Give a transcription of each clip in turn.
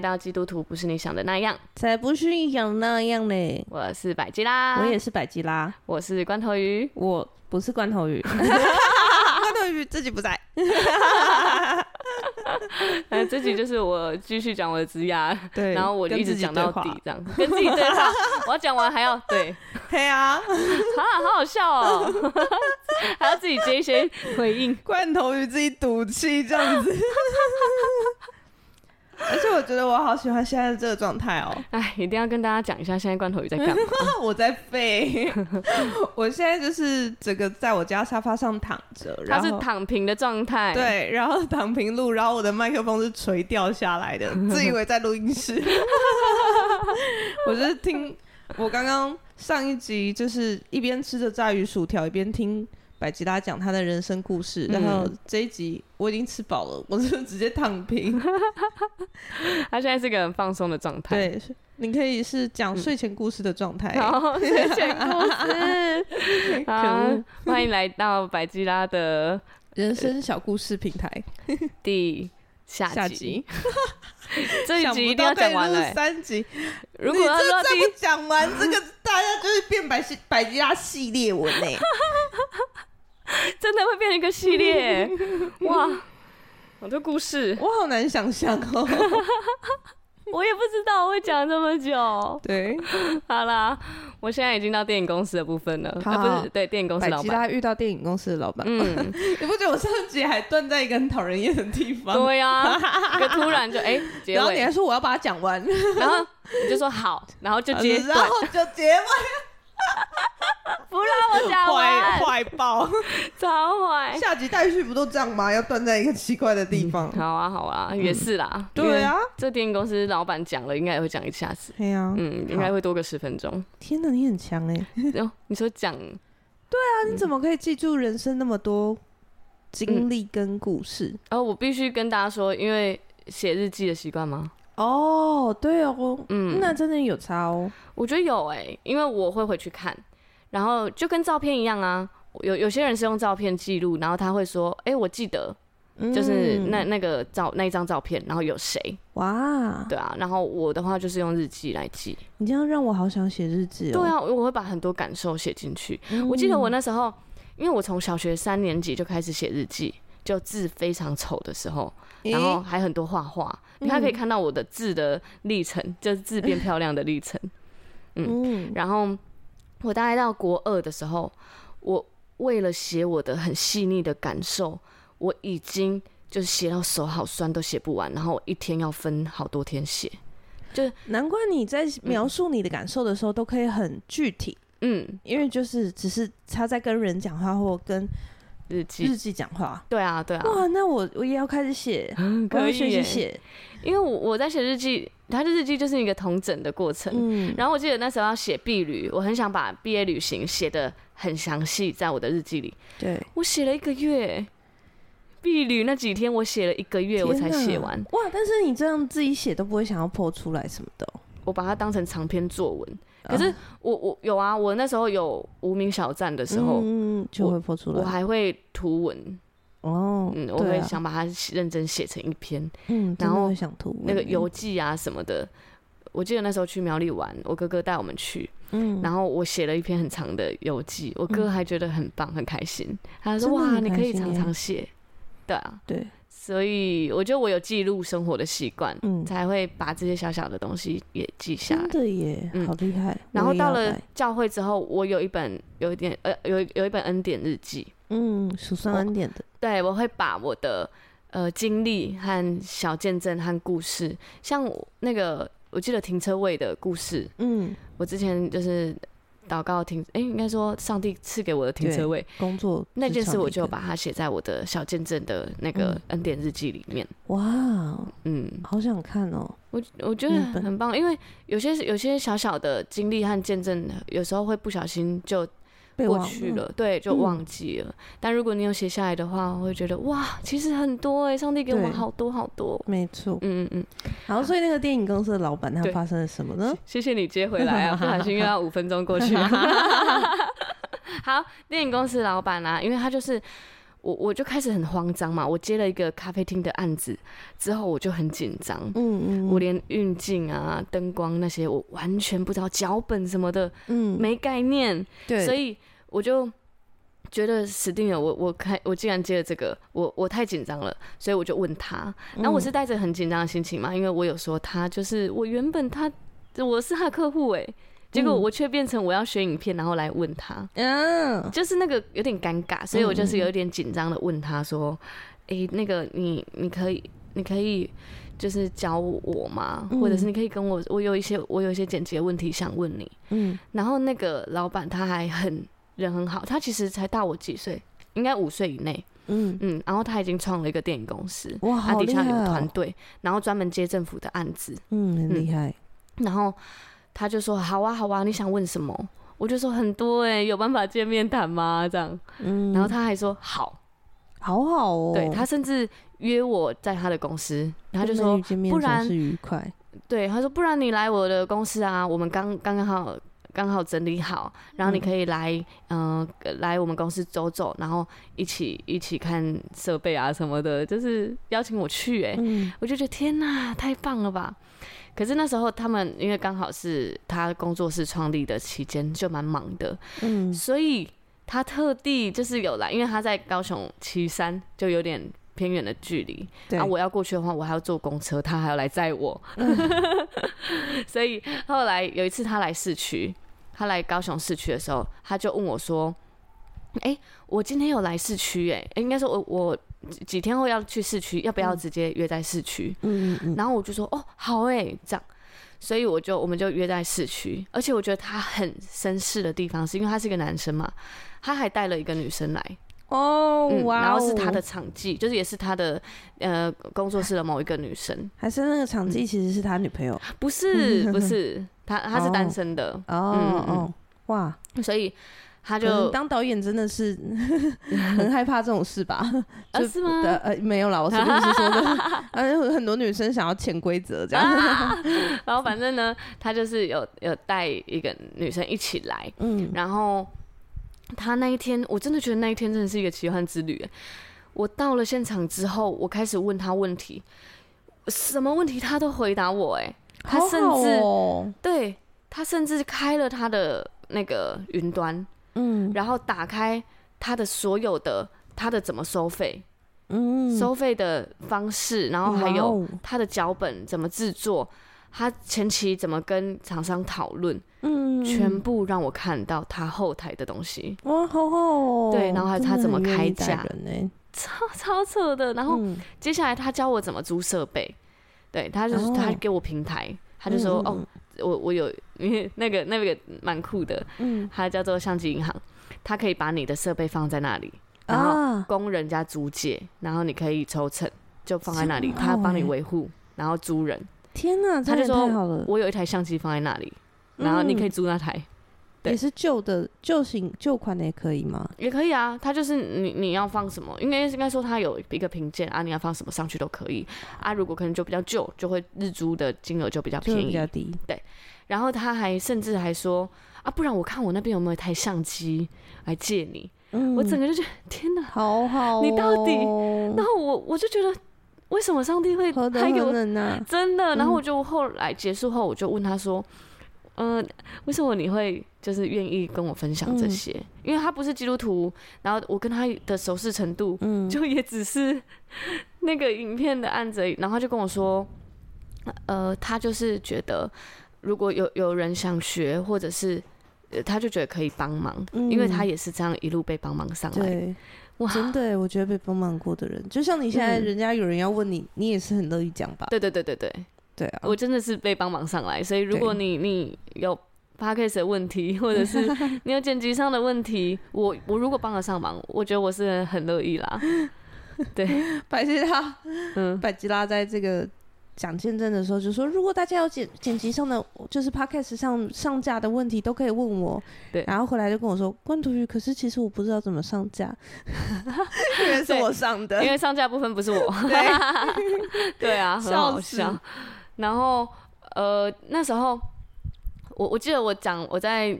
来到基督徒不是你想的那样，才不是你想的那样嘞！我是百吉拉，我也是百吉拉，我是罐头鱼，我不是罐头鱼，罐头鱼自己不在。那 这集就是我继续讲我的职涯，对，然后我就一直讲到底，这样。跟自己对话。我要讲完还要对，对啊，啊，好好笑哦，还要自己接一些回应，罐头鱼自己赌气这样子。而且我觉得我好喜欢现在的这个状态哦！哎，一定要跟大家讲一下，现在罐头鱼在干嘛？我在废，我现在就是整个在我家沙发上躺着，它是躺平的状态，对，然后躺平录，然后我的麦克风是垂掉下来的，自以为在录音室。我就是听我刚刚上一集，就是一边吃着炸鱼薯条，一边听。百吉拉讲他的人生故事，然后这一集我已经吃饱了，我就直接躺平。他现在是个很放松的状态。对，你可以是讲睡前故事的状态。好，睡前故事。好，欢迎来到百吉拉的人生小故事平台第下集。这一集一定要讲完了。三集，如果要再不讲完，这个大家就是变百百吉拉系列文呢。真的会变成一个系列 哇！好多故事，我好难想象哦。我也不知道我会讲这么久。对，好啦，我现在已经到电影公司的部分了。好不是，对，电影公司老板。百吉拉遇到电影公司的老板。嗯，你不觉得我上集还断在一个很讨人厌的地方？对呀，啊，一个突然就哎，欸，结尾，然后你还说我要把它讲完，然后你就说好，然后就结，然后就结尾。不让我讲完，坏爆，超坏。下集待续不都这样吗？要断在一个奇怪的地方。嗯、好啊，好啊，也是啦。嗯、对啊，这电影公司老板讲了，应该也会讲一下子。对啊，嗯，应该会多个十分钟。天哪，你很强哎！哦，你说讲？对啊，你怎么可以记住人生那么多经历跟故事？然、嗯、后、哦、我必须跟大家说，因为写日记的习惯吗？哦，对哦，嗯，那真的有差哦。我觉得有哎、欸，因为我会回去看。然后就跟照片一样啊，有有些人是用照片记录，然后他会说：“哎，我记得，就是那那个照那一张照片，然后有谁？哇，对啊。”然后我的话就是用日记来记。你这样让我好想写日记哦。对啊，我会把很多感受写进去。嗯。我记得我那时候，因为我从小学三年级就开始写日记，就字非常丑的时候，然后还很多画画，你还可以看到我的字的历程，就是字变漂亮的历程。嗯，然后。我大概到国二的时候，我为了写我的很细腻的感受，我已经就是写到手好酸，都写不完，然后我一天要分好多天写，就难怪你在描述你的感受的时候都可以很具体，嗯，因为就是只是他在跟人讲话或跟日记日记讲话，对啊对啊，哇，那我我也要开始写，可以学习写，因为我我在写日记。他的日记就是一个同整的过程，嗯，然后我记得那时候要写毕旅，我很想把毕业旅行写的很详细，在我的日记里。对，我写了一个月，毕旅那几天我写了一个月，我才写完。哇！但是你这样自己写都不会想要 po 出来什么的，我把它当成长篇作文。可是我我有啊，我那时候有无名小站的时候，嗯，就会 po 出来，我还会图文。哦，嗯，我会想把它认真写成一篇，嗯，然后想图那个游记啊什么的，我记得那时候去苗栗玩，我哥哥带我们去，嗯，然后我写了一篇很长的游记，我哥还觉得很棒，很开心，他说哇，你可以常常写，对啊，对，所以我觉得我有记录生活的习惯，嗯，才会把这些小小的东西也记下来，真的耶，好厉害。然后到了教会之后，我有一本有一点呃有有一本恩典日记。嗯，数算恩典的，对，我会把我的呃经历和小见证和故事，像那个我记得停车位的故事，嗯，我之前就是祷告停，哎、欸，应该说上帝赐给我的停车位。工作那件事，我就把它写在我的小见证的那个恩典日记里面。哇，嗯，好想看哦，我我觉得很棒，因为有些有些小小的经历和见证，有时候会不小心就。过去了，对，就忘记了。嗯、但如果你有写下来的话，我会觉得哇，其实很多哎、欸，上帝给我们好多好多。没错，嗯嗯嗯。好，所以那个电影公司的老板他发生了什么呢？谢谢你接回来啊，不小心又要五分钟过去。好，电影公司老板啊，因为他就是。我我就开始很慌张嘛，我接了一个咖啡厅的案子之后，我就很紧张，嗯，嗯嗯，我连运镜啊、灯光那些，我完全不知道脚本什么的，嗯，没概念，对，所以我就觉得死定了，我我开我竟然接了这个，我我太紧张了，所以我就问他，然后我是带着很紧张的心情嘛，因为我有说他就是我原本他我是他的客户哎。结果我却变成我要学影片，然后来问他，嗯，就是那个有点尴尬，所以我就是有点紧张的问他说：“诶，那个你你可以你可以就是教我吗？或者是你可以跟我我有一些我有一些剪辑的问题想问你。”嗯，然后那个老板他还很人很好，他其实才大我几岁，应该五岁以内。嗯嗯，然后他已经创了一个电影公司，哇，他底下有团队，然后专门接政府的案子，嗯，很厉害，然后。他就说：“好啊，好啊，你想问什么？”我就说：“很多哎、欸，有办法见面谈吗？”这样，嗯，然后他还说：“好，好好哦。”对，他甚至约我在他的公司，然后他就说：“不然是愉快。”对，他说：“不然你来我的公司啊，我们刚刚刚好刚好整理好，然后你可以来，嗯、呃，来我们公司走走，然后一起一起看设备啊什么的，就是邀请我去、欸。”哎、嗯，我就觉得天哪，太棒了吧！可是那时候他们因为刚好是他工作室创立的期间，就蛮忙的，嗯，所以他特地就是有来，因为他在高雄旗山，就有点偏远的距离，对啊，我要过去的话，我还要坐公车，他还要来载我，嗯、所以后来有一次他来市区，他来高雄市区的时候，他就问我说：“哎、欸，我今天有来市区，哎，应该说我我。”几天后要去市区，要不要直接约在市区？嗯嗯嗯。然后我就说哦，好哎、欸，这样，所以我就我们就约在市区。而且我觉得他很绅士的地方，是因为他是一个男生嘛，他还带了一个女生来哦，嗯、哇哦，然后是他的场记，就是也是他的呃工作室的某一个女生，还是那个场记其实是他女朋友？嗯、不是不 是，他他是单身的哦哦，哇，所以。他就当导演真的是 很害怕这种事吧？啊、是吗？呃，没有啦，我是不是说的？啊，有很多女生想要潜规则这样、啊。然后反正呢，他就是有有带一个女生一起来，嗯，然后他那一天，我真的觉得那一天真的是一个奇幻之旅。我到了现场之后，我开始问他问题，什么问题他都回答我。哎，他甚至对他甚至开了他的那个云端。嗯，然后打开他的所有的，他的怎么收费，嗯，收费的方式，然后还有他的脚本怎么制作，他前期怎么跟厂商讨论，嗯，全部让我看到他后台的东西。哇，好好哦。对，然后还有他怎么开价，超超扯的。然后接下来他教我怎么租设备，对，他就是他给我平台，他就说哦。我我有，因为那个那个蛮酷的，嗯，它叫做相机银行，它可以把你的设备放在那里，然后供人家租借，然后你可以抽成，就放在那里，他帮你维护，然后租人。天呐，他就说，我有一台相机放在那里，然后你可以租那台。也是旧的旧型旧款的也可以吗？也可以啊，它就是你你要放什么，应该应该说它有一个评鉴啊，你要放什么上去都可以啊。如果可能就比较旧，就会日租的金额就比较便宜，比较低。对，然后他还甚至还说啊，不然我看我那边有没有一台相机来借你。嗯，我整个就觉得天哪，好好哦，你到底？然后我我就觉得为什么上帝会他给我真的？然后我就后来结束后，我就问他说。嗯、呃，为什么你会就是愿意跟我分享这些？嗯、因为他不是基督徒，然后我跟他的熟识程度，嗯，就也只是那个影片的案子，然后他就跟我说，呃，他就是觉得如果有有人想学，或者是他就觉得可以帮忙，嗯、因为他也是这样一路被帮忙上来。对，哇，真的，我觉得被帮忙过的人，就像你现在，人家有人要问你，嗯、你也是很乐意讲吧？对对对对对。对啊，我真的是被帮忙上来，所以如果你你有 podcast 的问题，或者是 你有剪辑上的问题，我我如果帮得上忙，我觉得我是很乐意啦。对，百吉拉，嗯，百吉拉在这个讲见证的时候，就说如果大家有剪剪辑上的，就是 podcast 上上架的问题，都可以问我。对，然后回来就跟我说关图宇，可是其实我不知道怎么上架，因为是我上的，因为上架部分不是我。对，对啊，很好笑。然后呃，那时候我我记得我讲我在。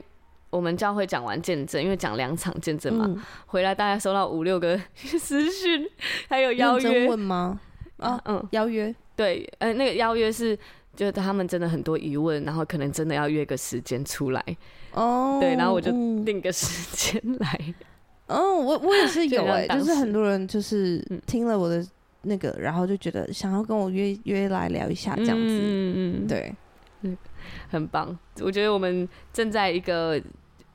我们教会讲完见证，因为讲两场见证嘛，嗯、回来大概收到五六个 私讯，还有邀约。问吗？啊，嗯，邀约，对，呃，那个邀约是，就是他们真的很多疑问，然后可能真的要约个时间出来，哦，对，然后我就定个时间来。哦，我我也是有哎、欸，就是很多人就是听了我的那个，然后就觉得想要跟我约约来聊一下这样子，嗯嗯，对，嗯，很棒，我觉得我们正在一个。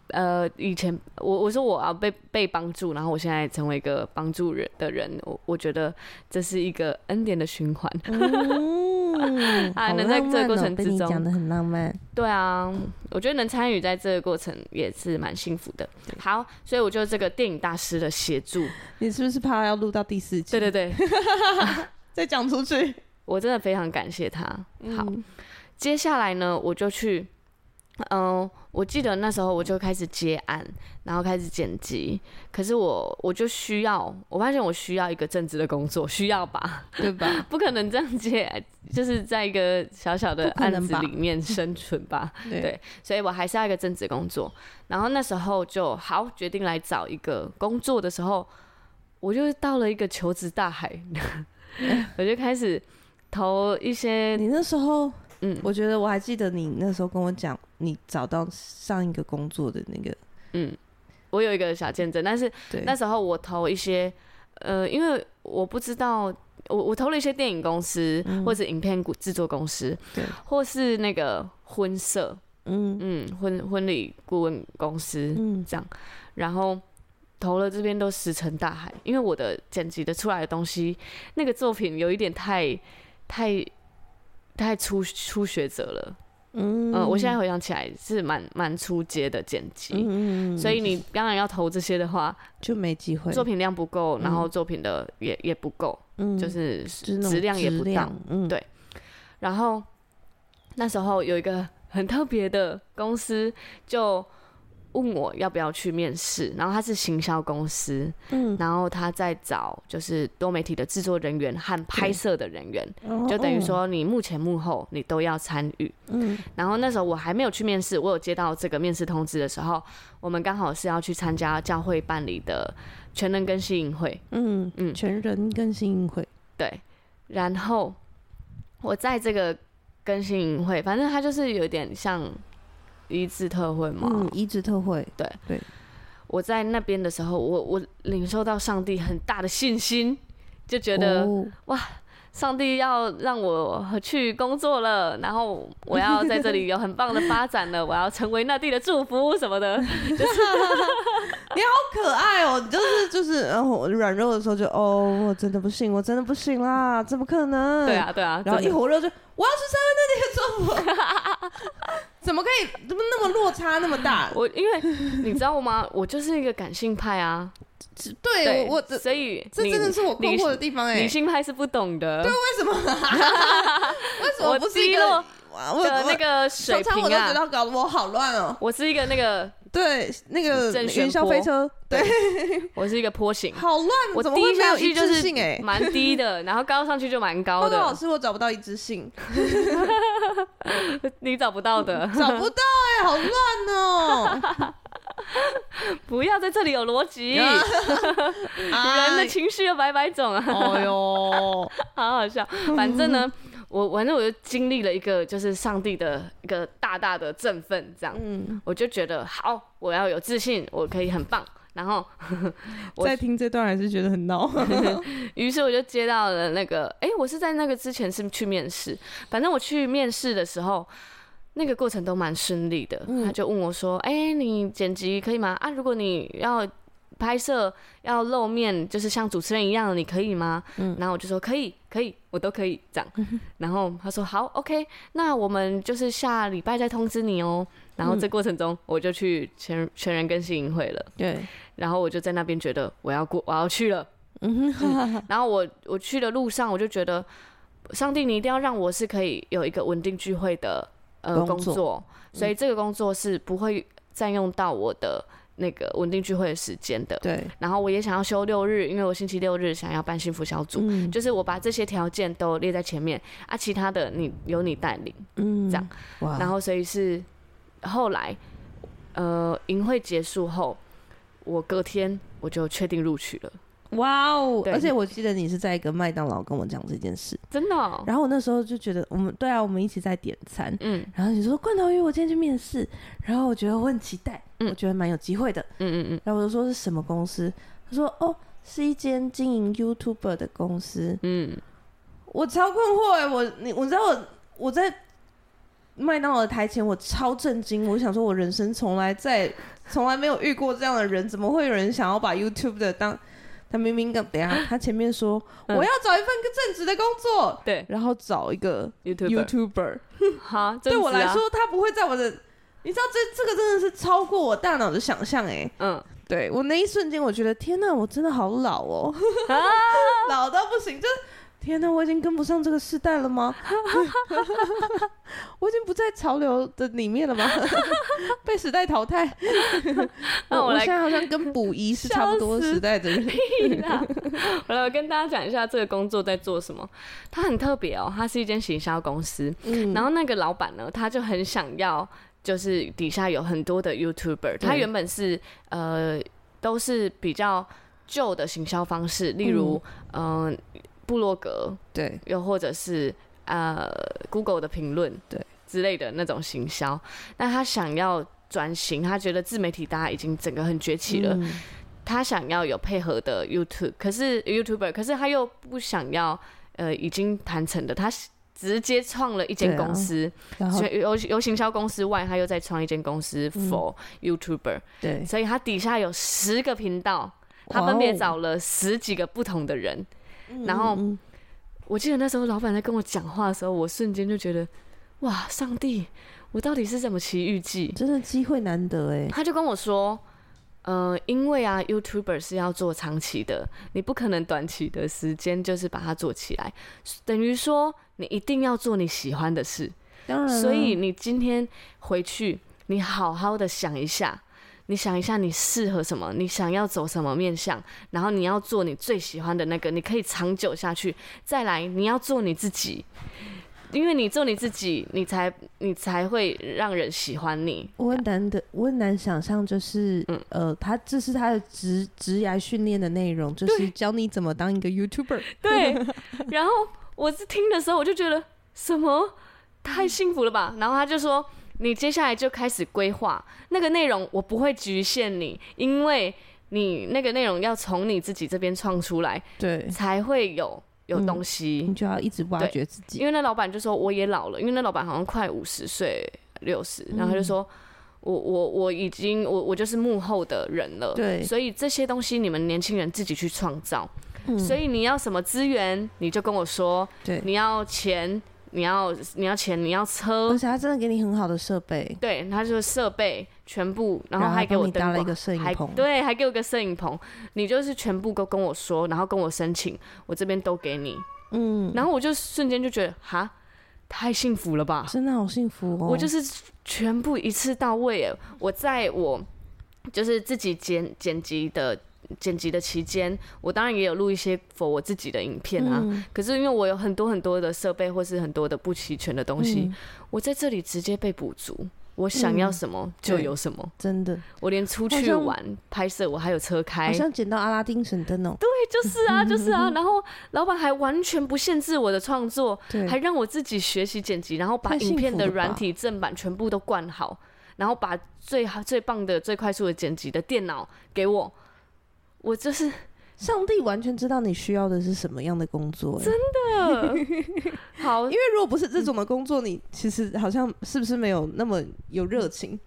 呃，以前我我说我要被被帮助，然后我现在成为一个帮助人的人，我我觉得这是一个恩典的循环。嗯，啊，能在这个过程之中讲的很浪漫。对啊，我觉得能参与在这个过程也是蛮幸福的。好，所以我就这个电影大师的协助，你是不是怕要录到第四集？对对对，再讲出去，我真的非常感谢他。好，接下来呢，我就去。嗯，我记得那时候我就开始接案，然后开始剪辑。可是我我就需要，我发现我需要一个正职的工作，需要吧？对吧？不可能这样接，就是在一个小小的案子里面生存吧？吧对，对，所以我还是要一个正职工作。然后那时候就好决定来找一个工作的时候，我就到了一个求职大海，我就开始投一些。你那时候。嗯，我觉得我还记得你那时候跟我讲，你找到上一个工作的那个，嗯，我有一个小见证，但是那时候我投一些，呃，因为我不知道，我我投了一些电影公司，嗯、或者影片制作公司，对，或是那个婚社，嗯。嗯，婚婚礼顾问公司，嗯，这样，然后投了这边都石沉大海，因为我的剪辑的出来的东西，那个作品有一点太太。太初初学者了，嗯，呃，我现在回想起来是蛮蛮初阶的剪辑，嗯，所以你当然要投这些的话，就没机会，作品量不够，然后作品的也也不够，嗯，就是质量也不到，嗯，对。然后那时候有一个很特别的公司就。问我要不要去面试，然后他是行销公司，嗯，然后他在找就是多媒体的制作人员和拍摄的人员，嗯、就等于说你幕前幕后你都要参与，嗯，然后那时候我还没有去面试，我有接到这个面试通知的时候，我们刚好是要去参加教会办理的全能更新营会，嗯嗯，全人更新营会，对，然后我在这个更新营会，反正他就是有点像。医治特会吗？嗯，医治特会，对对。我在那边的时候，我我领受到上帝很大的信心，就觉得、哦、哇，上帝要让我去工作了，然后我要在这里有很棒的发展了，我要成为那地的祝福什么的。就是、你好可爱哦，你就是就是，然后软弱的时候就哦，我真的不行，我真的不行啦，怎么可能？对啊对啊，然后一火热就我要去成为那地的祝福。怎么可以？怎么那么落差那么大？我因为你知道吗？我就是一个感性派啊。对，对我我所以这真的是我困惑的地方哎、欸。理性派是不懂的。对，为什么？为什么我不是一个？我的那个水平啊，我都觉得搞得我好乱哦。我是一个那个。对，那个云霄飞车，对，我是一个坡形，好乱，我低下去就是蛮低的，然后高上去就蛮高的。老师，我找不到一致性，你找不到的，找不到哎，好乱哦！不要在这里有逻辑，人的情绪有百百种啊！哎呦，好好笑，反正呢。我反正我就经历了一个，就是上帝的一个大大的振奋，这样，嗯、我就觉得好，我要有自信，我可以很棒。然后我 在听这段还是觉得很闹，于是我就接到了那个，哎、欸，我是在那个之前是去面试，反正我去面试的时候，那个过程都蛮顺利的。嗯、他就问我说，哎、欸，你剪辑可以吗？啊，如果你要。拍摄要露面，就是像主持人一样的，你可以吗？嗯，然后我就说可以，可以，我都可以这样。然后他说好，OK，那我们就是下礼拜再通知你哦。然后这过程中，我就去全全人更新营会了。对，然后我就在那边觉得我要过，我要去了。嗯，然后我我去的路上，我就觉得上帝，你一定要让我是可以有一个稳定聚会的呃工作，所以这个工作是不会占用到我的那个稳定聚会的时间的。对。然后我也想要休六日，因为我星期六日想要办幸福小组，嗯、就是我把这些条件都列在前面啊，其他的你由你带领，嗯，这样。然后所以是后来呃营会结束后，我隔天我就确定录取了。哇哦！而且我记得你是在一个麦当劳跟我讲这件事，真的、哦。然后我那时候就觉得，我们对啊，我们一起在点餐，嗯。然后你说罐头鱼，我今天去面试，然后我觉得我很期待，嗯、我觉得蛮有机会的，嗯嗯嗯。然后我就说是什么公司？他说哦，是一间经营 YouTuber 的公司，嗯。我超困惑哎，我你我知道我我在麦当劳的台前，我超震惊，我想说我人生从来在从来没有遇过这样的人，怎么会有人想要把 YouTube 的当？他明明跟等下，他前面说、嗯、我要找一份更正职的工作，对，然后找一个 YouTuber，好，对我来说，他不会在我的，你知道这这个真的是超过我大脑的想象哎，嗯，对我那一瞬间，我觉得天哪，我真的好老哦，啊、老到不行，就。天哪，我已经跟不上这个时代了吗？我已经不在潮流的里面了吗？被时代淘汰？那我，我现在好像跟补遗是差不多时代的人。我来跟大家讲一下这个工作在做什么。它很特别哦，它是一间行销公司。嗯，然后那个老板呢，他就很想要，就是底下有很多的 YouTuber。他原本是呃，都是比较旧的行销方式，例如嗯。呃部落格对，又或者是呃 Google 的评论对之类的那种行销，那他想要转型，他觉得自媒体大家已经整个很崛起了，嗯、他想要有配合的 YouTube，可是 YouTuber，可是他又不想要呃已经谈成的，他直接创了一间公司，啊、所以由由行销公司外，他又再创一间公司 for、嗯、YouTuber，对，所以他底下有十个频道，他分别找了十几个不同的人。然后，我记得那时候老板在跟我讲话的时候，我瞬间就觉得，哇，上帝，我到底是怎么奇遇记？真的机会难得哎！他就跟我说，呃，因为啊，YouTuber 是要做长期的，你不可能短期的时间就是把它做起来，等于说你一定要做你喜欢的事。当然，所以你今天回去，你好好的想一下。你想一下，你适合什么？你想要走什么面向？然后你要做你最喜欢的那个，你可以长久下去。再来，你要做你自己，因为你做你自己，你才你才会让人喜欢你。我很难的，我很难想象，就是、嗯、呃，他这是他的职职涯训练的内容，就是教你怎么当一个 YouTuber。对。然后我是听的时候，我就觉得什么太幸福了吧？然后他就说。你接下来就开始规划那个内容，我不会局限你，因为你那个内容要从你自己这边创出来，对，才会有有东西。嗯，你就要一直挖掘自己。因为那老板就说我也老了，因为那老板好像快五十岁，六十，然后他就说我我我已经我我就是幕后的人了，对，所以这些东西你们年轻人自己去创造。嗯，所以你要什么资源，你就跟我说，对，你要钱。你要你要钱，你要车，而且他真的给你很好的设备。对，他就是设备全部，然后还给我搭了一个摄影棚，对，还给我个摄影棚。你就是全部都跟我说，然后跟我申请，我这边都给你。嗯，然后我就瞬间就觉得，哈，太幸福了吧！真的好幸福哦！我就是全部一次到位。我在我就是自己剪剪辑的。剪辑的期间，我当然也有录一些 for 我自己的影片啊。嗯、可是因为我有很多很多的设备，或是很多的不齐全的东西，嗯、我在这里直接被补足。我想要什么就有什么，嗯、真的。我连出去玩拍摄，我还有车开，好像捡到阿拉丁神灯哦。对，就是啊，就是啊。然后老板还完全不限制我的创作，还让我自己学习剪辑，然后把影片的软体正版全部都灌好，然后把最好最棒的最快速的剪辑的电脑给我。我就是 上帝，完全知道你需要的是什么样的工作，真的 好。因为如果不是这种的工作，你其实好像是不是没有那么有热情？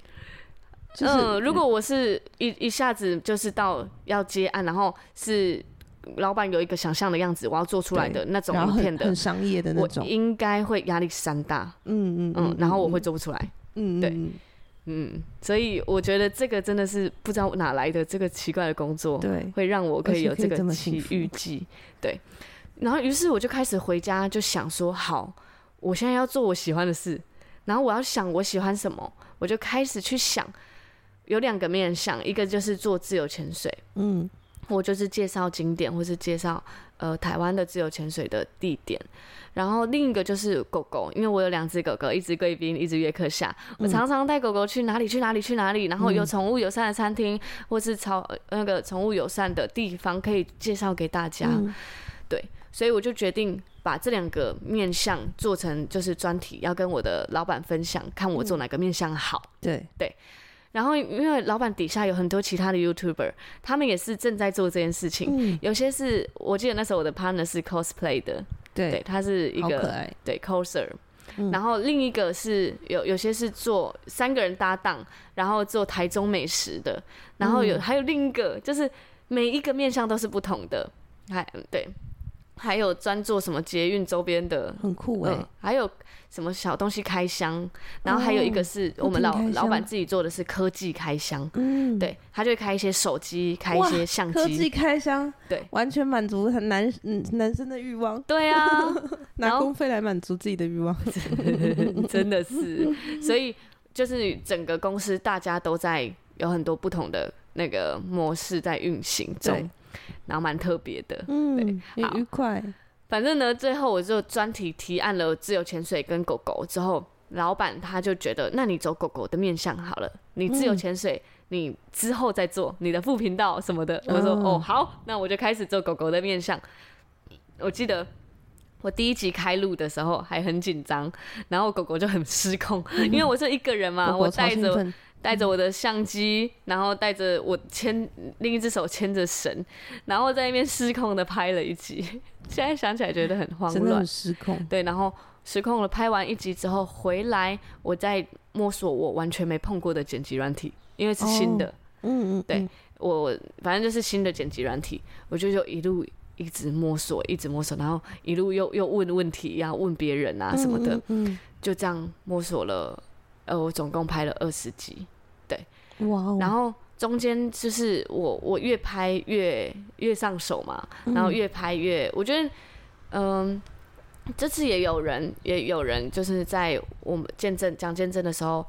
就是、嗯，如果我是一一下子就是到要接案，然后是老板有一个想象的样子，我要做出来的那种影片的，很商业的那种，我应该会压力山大。嗯嗯嗯，然后我会做不出来。嗯，对。嗯，所以我觉得这个真的是不知道哪来的这个奇怪的工作，对，会让我可以有这个奇遇记。对，然后于是我就开始回家就想说，好，我现在要做我喜欢的事，然后我要想我喜欢什么，我就开始去想，有两个面向，一个就是做自由潜水，嗯，我就是介绍景点或是介绍呃台湾的自由潜水的地点。然后另一个就是狗狗，因为我有两只狗狗，一只贵宾，一只约克夏。我常常带狗狗去哪里去哪里去哪里，然后有宠物友善的餐厅，或是超那个宠物友善的地方可以介绍给大家。对，所以我就决定把这两个面向做成就是专题，要跟我的老板分享，看我做哪个面向好。对对。然后因为老板底下有很多其他的 YouTuber，他们也是正在做这件事情。有些是我记得那时候我的 partner 是 cosplay 的。对，他是一个对 coser，然后另一个是有有些是做三个人搭档，然后做台中美食的，然后有、嗯、还有另一个就是每一个面向都是不同的，还对，还有专做什么捷运周边的，很酷哎、欸。嗯，还有。什么小东西开箱，然后还有一个是我们老老板自己做的是科技开箱，嗯，对，他就会开一些手机，开一些相机，科技开箱，对，完全满足很男嗯男生的欲望，对啊，拿公费来满足自己的欲望，真的是，所以就是整个公司大家都在有很多不同的那个模式在运行中，然后蛮特别的，嗯，很愉快。反正呢，最后我就专题提案了自由潜水跟狗狗之后，老板他就觉得，那你走狗狗的面相好了，你自由潜水，你之后再做你的副频道什么的。我说哦好，那我就开始做狗狗的面相。我记得我第一集开录的时候还很紧张，然后狗狗就很失控，因为我是一个人嘛，我带着。带着我的相机，然后带着我牵另一只手牵着绳，然后在那边失控的拍了一集。现在想起来觉得很慌乱，真的很失控。对，然后失控了。拍完一集之后回来，我在摸索我完全没碰过的剪辑软体，因为是新的。嗯嗯。对，我反正就是新的剪辑软体，我就就一路一直摸索，一直摸索，然后一路又又问问题，要问别人啊什么的。嗯。就这样摸索了。呃，我总共拍了二十集，对，哇然后中间就是我我越拍越越上手嘛，然后越拍越，我觉得，嗯，这次也有人也有人就是在我们见证讲见证的时候，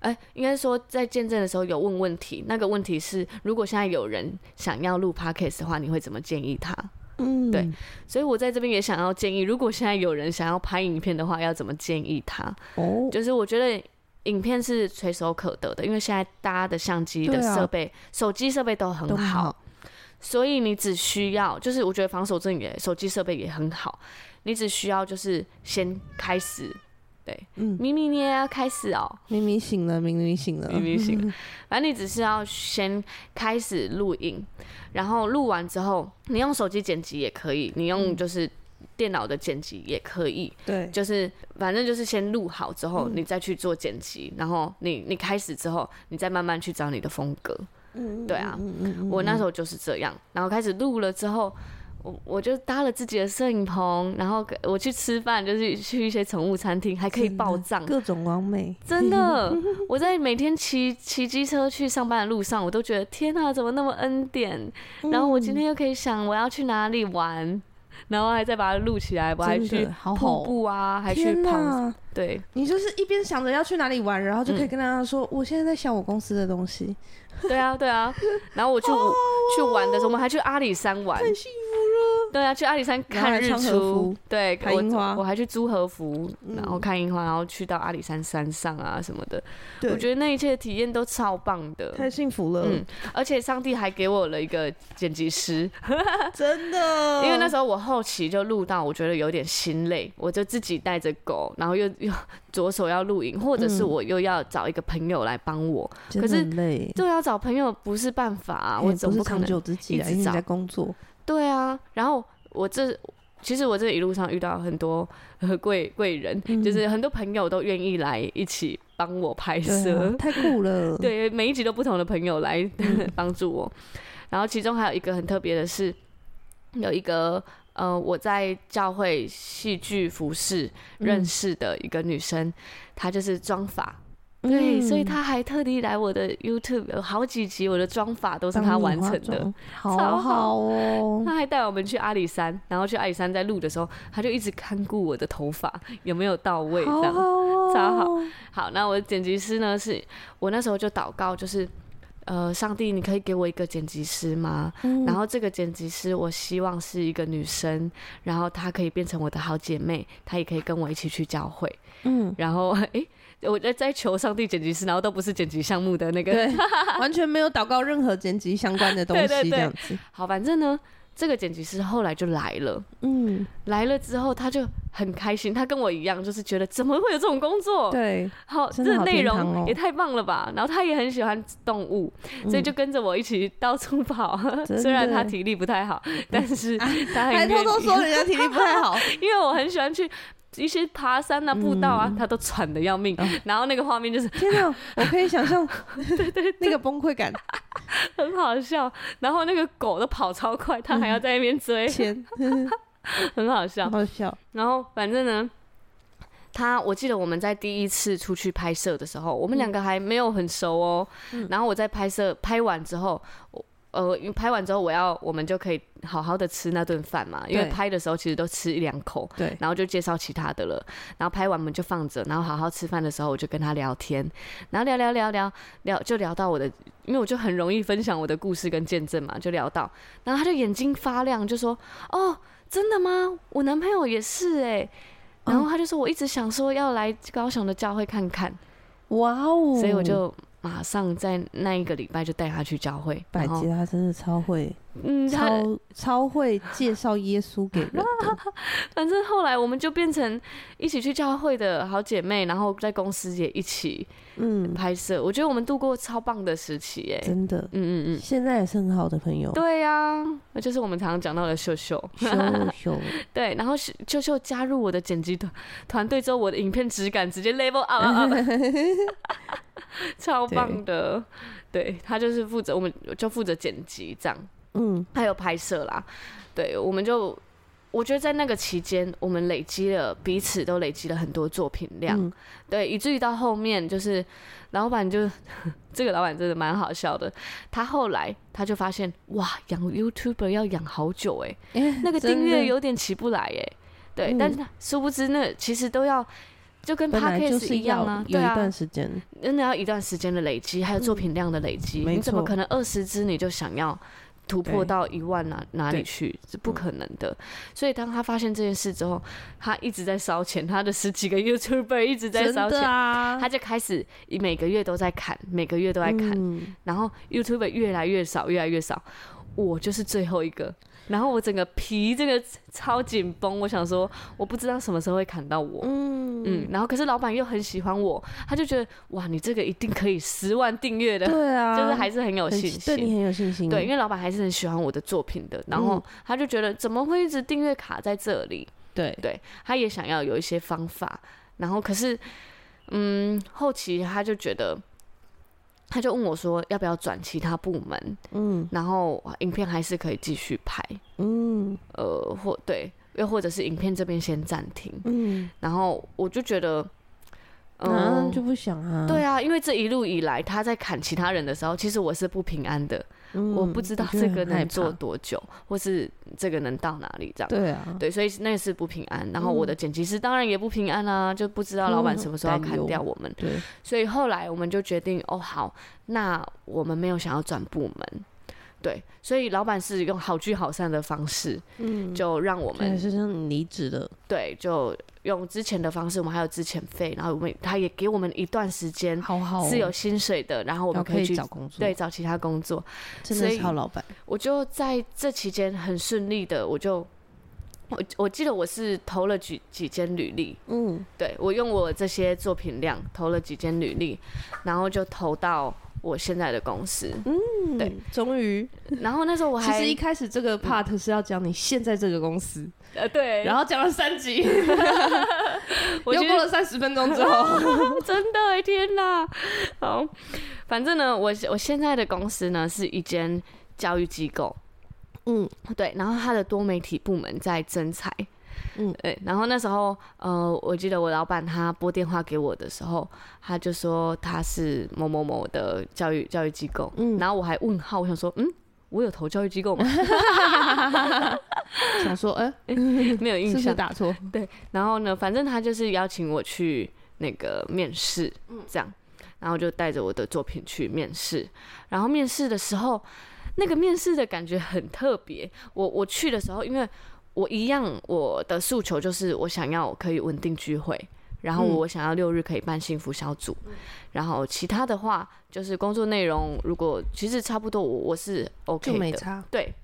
哎、欸，应该说在见证的时候有问问题，那个问题是，如果现在有人想要录 podcast 的话，你会怎么建议他？嗯，对，所以我在这边也想要建议，如果现在有人想要拍影片的话，要怎么建议他？哦，就是我觉得。影片是随手可得的，因为现在大家的相机的设备、啊、手机设备都很好，好，所以你只需要，就是我觉得防守阵也手机设备也很好，你只需要就是先开始，对，嗯，咪咪你也要开始哦，咪咪醒了，咪咪醒了，咪咪醒了，反正你只是要先开始录影，然后录完之后，你用手机剪辑也可以，你用就是。电脑的剪辑也可以，对，就是反正就是先录好之后，你再去做剪辑，然后你你开始之后，你再慢慢去找你的风格，嗯，对啊，我那时候就是这样，然后开始录了之后，我我就搭了自己的摄影棚，然后我去吃饭，就是去一些宠物餐厅，还可以报账，各种完美，真的，我在每天骑骑机车去上班的路上，我都觉得天哪，怎么那么恩典？然后我今天又可以想我要去哪里玩。然后还再把它录起来，我还去跑步啊，还去跑。对，你就是一边想着要去哪里玩，然后就可以跟大家说，我现在在想我公司的东西。对啊，对啊。然后我去去玩的时候，我们还去阿里山玩。对啊，去阿里山看日出，对，看樱花。我还去租和服，然后看樱花，然后去到阿里山山上啊什么的。我觉得那一切体验都超棒的，太幸福了。嗯，而且上帝还给我了一个剪辑师，真的。因为那时候我后期就录到，我觉得有点心累，我就自己带着狗，然后又又左手要录影，或者是我又要找一个朋友来帮我。可是累，就要找朋友不是办法啊，我总不可能自己来，因为你在工作。对啊，然后我这其实我这一路上遇到很多贵贵人，嗯、就是很多朋友都愿意来一起帮我拍摄，啊，太酷了。对，每一集都不同的朋友来帮助我。嗯、然后其中还有一个很特别的是，有一个呃我在教会戏剧服饰认识的一个女生，嗯、她就是妆发。对，所以他还特地来我的 YouTube，有好几集我的妆法都是他完成的，好好哦。他还带我们去阿里山，然后去阿里山在录的时候，他就一直看顾我的头发有没有到位，这样好好哦，超好。好，那我的剪辑师呢？是我那时候就祷告，就是。呃，上帝，你可以给我一个剪辑师吗？嗯、然后这个剪辑师，我希望是一个女生，然后她可以变成我的好姐妹，她也可以跟我一起去教会。嗯，然后哎，我在在求上帝剪辑师，然后都不是剪辑项目的那个，对，完全没有祷告任何剪辑相关的东西，这样子。好，反正呢。这个剪辑师后来就来了，嗯，来了之后他就很开心，他跟我一样，就是觉得怎么会有这种工作？对，好，这个内容也太棒了吧！然后他也很喜欢动物，所以就跟着我一起到处跑。虽然他体力不太好，但是 他还偷偷说人家体力不太好，因为我很喜欢去。一些爬山啊、步道啊，嗯、他都喘的要命，嗯、然后那个画面就是天哪，我可以想象，对对，那个崩溃感。很好笑。然后那个狗都跑超快，他还要在那边追，嗯、很好笑，好笑。然后反正呢，他我记得我们在第一次出去拍摄的时候，我们两个还没有很熟哦。嗯、然后我在拍摄拍完之后，我。呃，拍完之后，我要我们就可以好好的吃那顿饭嘛。因为拍的时候其实都吃一两口，对，然后就介绍其他的了。然后拍完我们就放着，然后好好吃饭的时候，我就跟他聊天，然后聊聊聊聊聊，就聊到我的，因为我就很容易分享我的故事跟见证嘛，就聊到，然后他就眼睛发亮，就说：“哦，真的吗？我男朋友也是哎。”然后他就说：“我一直想说要来高雄的教会看看。”哇哦！所以我就。马上在那一个礼拜就带他去教会，百吉他真的超会，嗯，超超会介绍耶稣给人。反正后来我们就变成一起去教会的好姐妹，然后在公司也一起嗯拍摄。我觉得我们度过超棒的时期，哎，真的，嗯嗯嗯，现在也是很好的朋友。对呀，那就是我们常常讲到的秀秀，秀秀。对，然后秀秀加入我的剪辑团团队之后，我的影片质感直接 level up。超棒的，对，对他就是负责，我们就负责剪辑这样，嗯，还有拍摄啦，对，我们就我觉得在那个期间，我们累积了彼此都累积了很多作品量，嗯、对，以至于到后面就是老板就 这个老板真的蛮好笑的，他后来他就发现哇，养 YouTuber 要养好久哎、欸，欸、那个订阅有点起不来哎、欸，对，嗯、但是殊不知那其实都要。就跟 Podcast 一样啊，有一段时间，真的要一段时间的累积，还有作品量的累积。你怎么可能二十支你就想要突破到一万哪哪里去？是不可能的。所以当他发现这件事之后，他一直在烧钱，他的十几个 YouTuber 一直在烧钱，他就开始每个月都在砍，每个月都在砍，然后 YouTuber 越来越少，越来越少，我就是最后一个。然后我整个皮这个超紧绷，我想说，我不知道什么时候会砍到我。嗯嗯。然后可是老板又很喜欢我，他就觉得哇，你这个一定可以十万订阅的。对啊。就是还是很有信心。对你很有信心。对，因为老板还是很喜欢我的作品的。然后他就觉得怎么会一直订阅卡在这里？对对，他也想要有一些方法。然后可是，嗯，后期他就觉得。他就问我说：“要不要转其他部门？”嗯，然后影片还是可以继续拍。嗯，呃，或对，又或者是影片这边先暂停。嗯，然后我就觉得，嗯、啊，就不想啊。对啊，因为这一路以来他在砍其他人的时候，其实我是不平安的。嗯、我不知道这个能做多久，或是这个能到哪里这样。对啊，对，所以那是不平安。然后我的剪辑师当然也不平安啊，就不知道老板什么时候要砍掉我们。嗯、对，所以后来我们就决定，哦，好，那我们没有想要转部门。对，所以老板是用好聚好散的方式，嗯，就让我们是让你离职的。对，就用之前的方式，我们还有之前费，然后我们他也给我们一段时间，好好是有薪水的，然后我们可以去找工作，对，找其他工作。真的是好老板。我就在这期间很顺利的，我就我我记得我是投了几几间履历，嗯，对，我用我这些作品量投了几间履历，然后就投到。我现在的公司，嗯，对，终于。然后那时候我还其实一开始这个 part 是要讲你现在这个公司，呃，对。然后讲了三集，又过了三十分钟之后，真的，天哪！好，反正呢，我我现在的公司呢是一间教育机构，嗯，对。然后他的多媒体部门在增才，嗯，对。然后那时候，呃，我记得我老板他拨电话给我的时候，他就说他是某某某的教育教育机构。嗯，然后我还问号，我想说，嗯，我有投教育机构吗？想说，哎、欸，没有印象，是是打错。对。然后呢，反正他就是邀请我去那个面试，这样。然后就带着我的作品去面试。然后面试的时候，那个面试的感觉很特别。我我去的时候，因为我一样，我的诉求就是我想要可以稳定聚会，然后我想要六日可以办幸福小组，嗯、然后其他的话就是工作内容，如果其实差不多我，我我是 OK 的，就没差。对。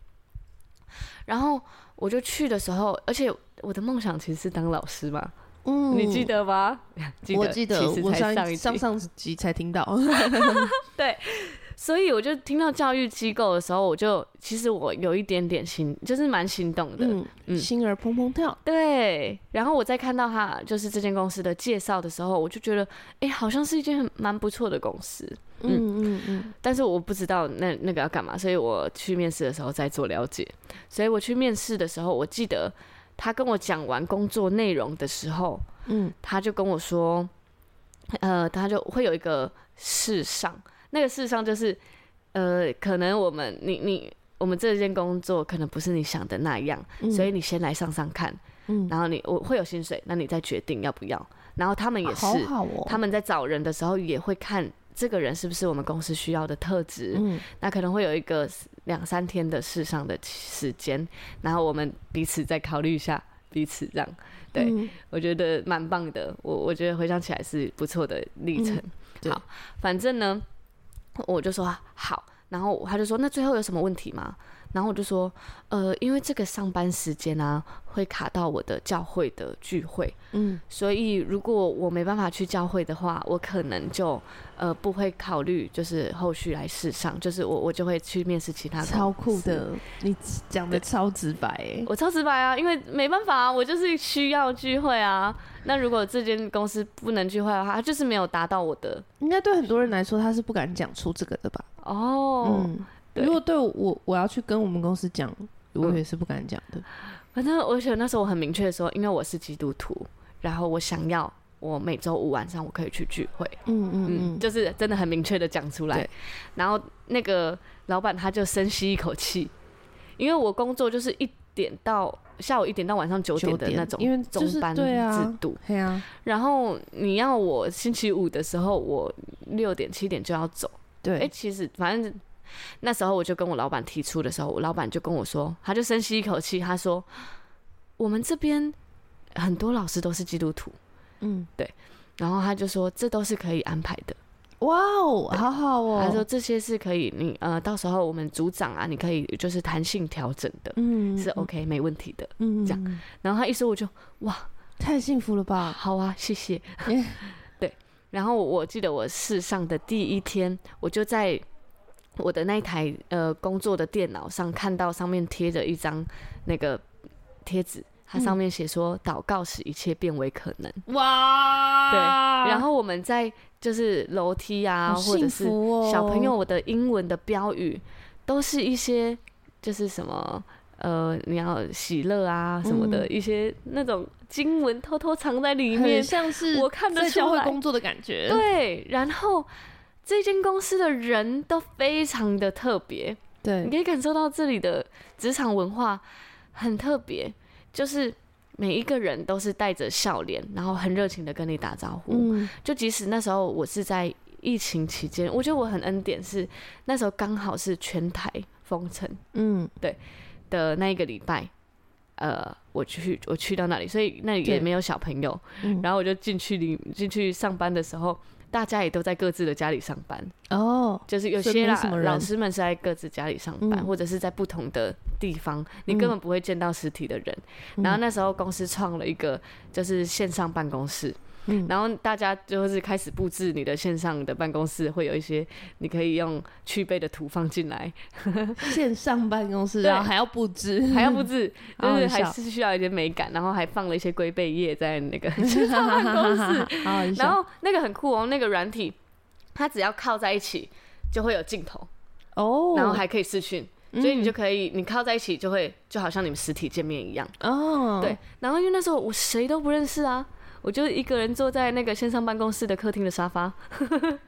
然后我就去的时候，而且我的梦想其实是当老师嘛，嗯，你记得吗？记得，我记得，我上上上集才听到，对。所以我就听到教育机构的时候，我就其实我有一点点心，就是蛮心动的，嗯，嗯，心儿怦怦跳。对，然后我在看到他就是这间公司的介绍的时候，我就觉得，哎、欸，好像是一间蛮不错的公司，嗯嗯嗯，嗯。但是我不知道那那个要干嘛，所以我去面试的时候再做了解。所以我去面试的时候，我记得他跟我讲完工作内容的时候，嗯，他就跟我说，呃，他就会有一个试上。那个事实上就是，呃，可能我们你你我们这件工作可能不是你想的那样，嗯、所以你先来上上看，嗯，然后你我会有薪水，那你再决定要不要。然后他们也是，好好哦、他们在找人的时候也会看这个人是不是我们公司需要的特质，嗯，那可能会有一个两三天的试上的时间，然后我们彼此再考虑一下彼此这样，对、嗯、我觉得蛮棒的，我我觉得回想起来是不错的历程、嗯，好，反正呢。我就说好，然后他就说，那最后有什么问题吗？然后我就说，呃，因为这个上班时间啊，会卡到我的教会的聚会，嗯，所以如果我没办法去教会的话，我可能就呃不会考虑，就是后续来试上，就是我我就会去面试其他。超酷的，你讲的超直白欸，我超直白啊，因为没办法啊，我就是需要聚会啊。那如果这间公司不能聚会的话，他就是没有达到我的。应该对很多人来说，他是不敢讲出这个的吧？哦，嗯。如果对我，我要去跟我们公司讲，我也是不敢讲的。嗯、反正我觉得那时候我很明确的说，因为我是基督徒，然后我想要我每周五晚上我可以去聚会。嗯嗯嗯，就是真的很明确的讲出来。然后那个老板他就深吸一口气，因为我工作就是一点到下午一点到晚上九点的那种，因为中班制度。对啊。然后你要我星期五的时候，我六点七点就要走。对。哎、欸，其实反正。那时候我就跟我老板提出的时候，我老板就跟我说，他就深吸一口气，他说：“我们这边很多老师都是基督徒，嗯，对。”然后他就说：“这都是可以安排的。”哇哦，好好哦。他说：“这些是可以，你呃，到时候我们组长啊，你可以就是弹性调整的，嗯，是 OK 没问题的，嗯，这样。”然后他一说，我就哇，太幸福了吧！好啊，谢谢。对。然后我记得我试上的第一天，我就在。我的那一台呃工作的电脑上看到上面贴着一张那个贴纸，它上面写说祷告使一切变为可能。哇！对，然后我们在就是楼梯啊，或者是小朋友我的英文的标语，都是一些就是什么呃你要喜乐啊什么的一些那种经文偷偷藏在里面，像是我看得出来教会工作的感觉。对，然后。这间公司的人都非常的特别，对，你可以感受到这里的职场文化很特别，就是每一个人都是带着笑脸，然后很热情的跟你打招呼。嗯，就即使那时候我是在疫情期间，我觉得我很恩典，是那时候刚好是全台封城，嗯，对的那一个礼拜，呃，我去我去到那里，所以那里也没有小朋友，然后我就进去里进去上班的时候。大家也都在各自的家里上班哦，oh, 就是有些啦，老师们是在各自家里上班，嗯，或者是在不同的地方，你根本不会见到实体的人，嗯。然后那时候公司创了一个就是线上办公室。嗯、然后大家就是开始布置你的线上的办公室，会有一些你可以用去背的图放进来。线上办公室，然后还要布置，还要布置，就是还是需要一些美感。然后还放了一些龟背叶在那个 线上办公室。然后那个很酷哦，那个软体，它只要靠在一起就会有镜头哦，然后还可以视讯。所以你就可以你靠在一起，就会就好像你们实体见面一样哦。对，然后因为那时候我谁都不认识啊，我就一个人坐在那个线上办公室的客厅的沙发。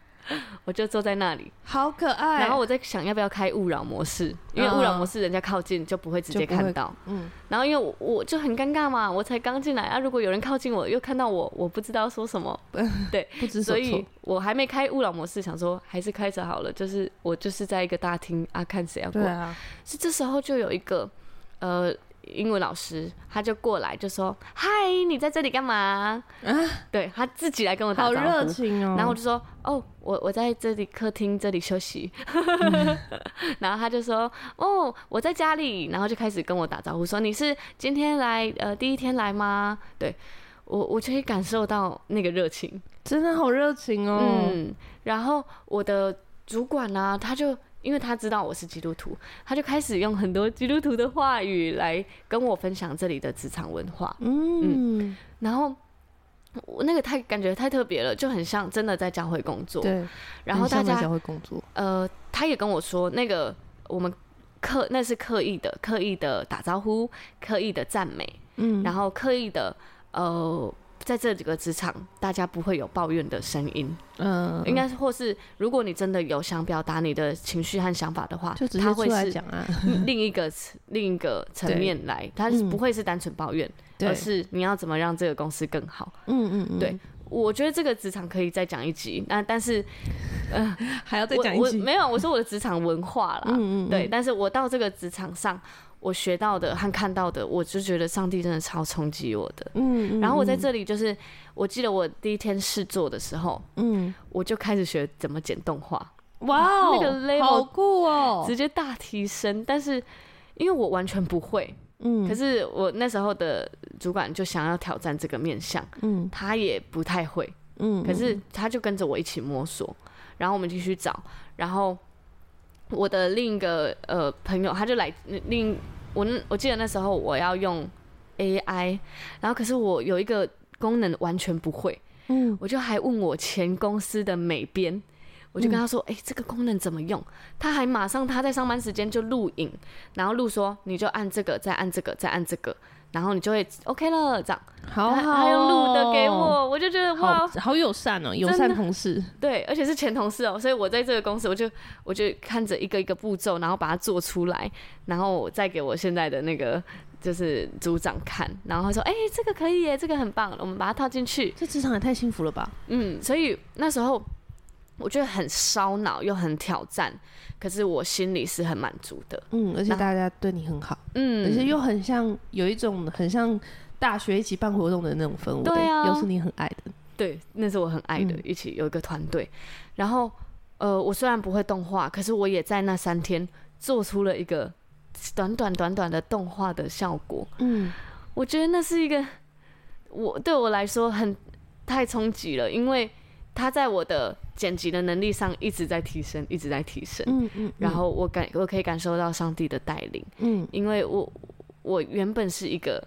我就坐在那里，好可爱。然后我在想要不要开勿扰模式，因为勿扰模式人家靠近就不会直接看到。嗯。然后因为我我就很尴尬嘛，我才刚进来啊，如果有人靠近我又看到我，我不知道说什么。对，不知所以我还没开勿扰模式，想说还是开着好了。就是我就是在一个大厅啊，看谁要过来。对啊。是这时候就有一个呃。英文老师他就过来就说：“嗨，你在这里干嘛？”啊，对，他自己来跟我打招呼，好热情哦。然后我就说：“哦，我我在这里客厅这里休息。”然后他就说：“哦，我在家里。”然后就开始跟我打招呼说：“你是今天来呃第一天来吗？”对，我我就可以感受到那个热情，真的好热情哦。嗯，然后我的主管呢、啊，他就。因为他知道我是基督徒，他就开始用很多基督徒的话语来跟我分享这里的职场文化。嗯，嗯，然后我那个太感觉太特别了，就很像真的在教会工作。对，然后大家教会工作。呃，他也跟我说，那个我们刻那是刻意的，刻意的打招呼，刻意的赞美。嗯，然后刻意的呃。在这几个职场，大家不会有抱怨的声音。嗯，应该是或是，如果你真的有想表达你的情绪和想法的话，就直接出来讲啊。另一个另一个层面来，他是不会是单纯抱怨，而是你要怎么让这个公司更好。嗯嗯嗯。对，我觉得这个职场可以再讲一集。那但是，呃，还要再讲一集？没有，我说我的职场文化啦。嗯嗯。对，但是我到这个职场上。我学到的和看到的，我就觉得上帝真的超冲击我的。嗯，然后我在这里就是，我记得我第一天试做的时候，嗯，我就开始学怎么剪动画。哇，那个 level 好酷哦，直接大提升。但是因为我完全不会，嗯，可是我那时候的主管就想要挑战这个面向，嗯，他也不太会，嗯，可是他就跟着我一起摸索，然后我们继续找，然后。我的另一个呃朋友，他就来另我我记得那时候我要用 AI，然后可是我有一个功能完全不会，嗯，我就还问我前公司的美编，我就跟他说，哎、嗯欸，这个功能怎么用？他还马上他在上班时间就录影，然后录说你就按这个，再按这个，再按这个。然后你就会 OK 了，这样，好好、哦，还有录的给我，我就觉得哇，好，友善哦，友善同事，对，而且是前同事哦，所以我在这个公司，我就我就看着一个一个步骤，然后把它做出来，然后再给我现在的那个就是组长看，然后他说，哎、欸，这个可以耶，这个很棒，我们把它套进去，这职场也太幸福了吧，嗯，所以那时候我觉得很烧脑又很挑战。可是我心里是很满足的，嗯，而且大家对你很好，嗯，而且又很像有一种很像大学一起办活动的那种氛围，对啊，又是你很爱的，对，那是我很爱的，嗯、一起有一个团队。然后，呃，我虽然不会动画，可是我也在那三天做出了一个短短短短的动画的效果，嗯，我觉得那是一个我对我来说很太冲击了，因为他在我的。剪辑的能力上一直在提升，一直在提升。嗯嗯。然后我感我可以感受到上帝的带领。嗯。因为我我原本是一个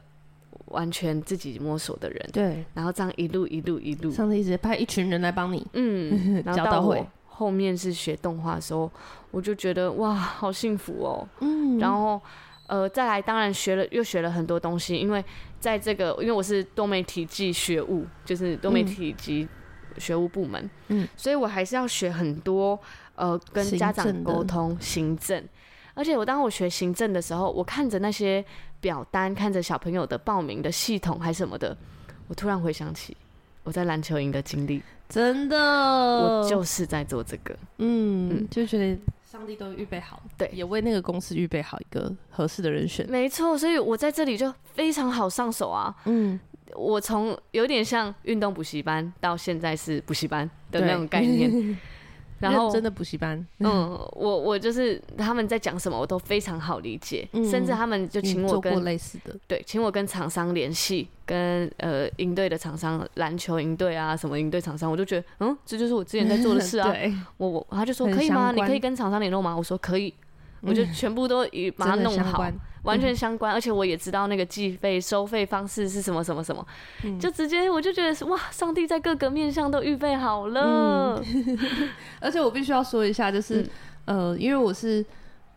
完全自己摸索的人。对。然后这样一路一路一路，上帝一直派一群人来帮你。嗯。然后到我后面是学动画的时候，我就觉得哇，好幸福哦。嗯。然后呃，再来当然学了又学了很多东西，因为在这个因为我是多媒体系学物，就是多媒体及。学务部门，嗯，所以我还是要学很多，呃，跟家长沟通行政，而且我当我学行政的时候，我看着那些表单，看着小朋友的报名的系统还是什么的，我突然回想起我在篮球营的经历，真的，我就是在做这个，嗯，嗯，就觉得上帝都预备好，对，也为那个公司预备好一个合适的人选，没错，所以我在这里就非常好上手啊，嗯。我从有点像运动补习班，到现在是补习班的那种概念，然后真的补习班，嗯，我我就是他们在讲什么，我都非常好理解，嗯、甚至他们就请我跟类似的，对，请我跟厂商联系，跟呃营队的厂商，篮球营队啊，什么营队厂商，我就觉得，嗯，这就是我之前在做的事啊，我我他就说可以吗？你可以跟厂商联络吗？我说可以，我就全部都已把它弄好。完全相关，而且我也知道那个计费收费方式是什么什么什么，嗯、就直接我就觉得是哇，上帝在各个面向都预备好了。嗯、而且我必须要说一下，就是、嗯、呃，因为我是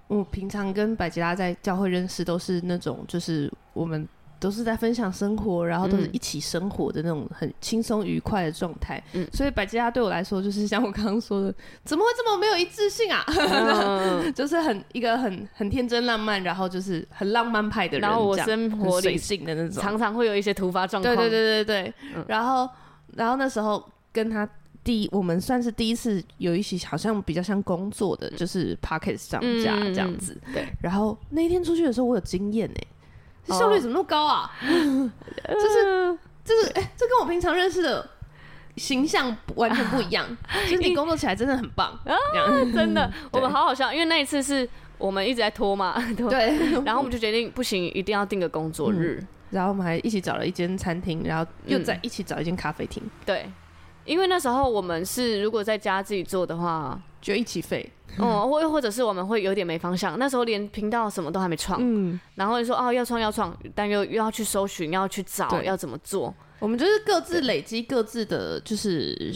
我平常跟百吉拉在教会认识，都是那种就是我们。都是在分享生活，然后都是一起生活的那种很轻松愉快的状态。嗯，所以百吉拉对我来说，就是像我刚刚说的，怎么会这么没有一致性啊？嗯、就是很一个很很天真浪漫，然后就是很浪漫派的人。然后我生活里随性的那种，常常会有一些突发状况。对对对对对。嗯、然后，然后那时候跟他第一，我们算是第一次有一起好像比较像工作的，就是 Podcast 上架这样子。嗯、对。然后那一天出去的时候，我有经验哎。效率怎么那么高啊？就是就是，哎、欸，这跟我平常认识的形象完全不一样。就是你工作起来真的很棒啊！真的，我们好好笑，因为那一次是我们一直在拖嘛，对。然后我们就决定不行，一定要定个工作日。然后我们还一起找了一间餐厅，然后又再一起找一间咖啡厅。对，因为那时候我们是如果在家自己做的话，就一起废。哦，或或者是我们会有点没方向，那时候连频道什么都还没创，嗯，然后就说哦要创要创，但又又要去搜寻，要去找要怎么做，我们就是各自累积各自的就是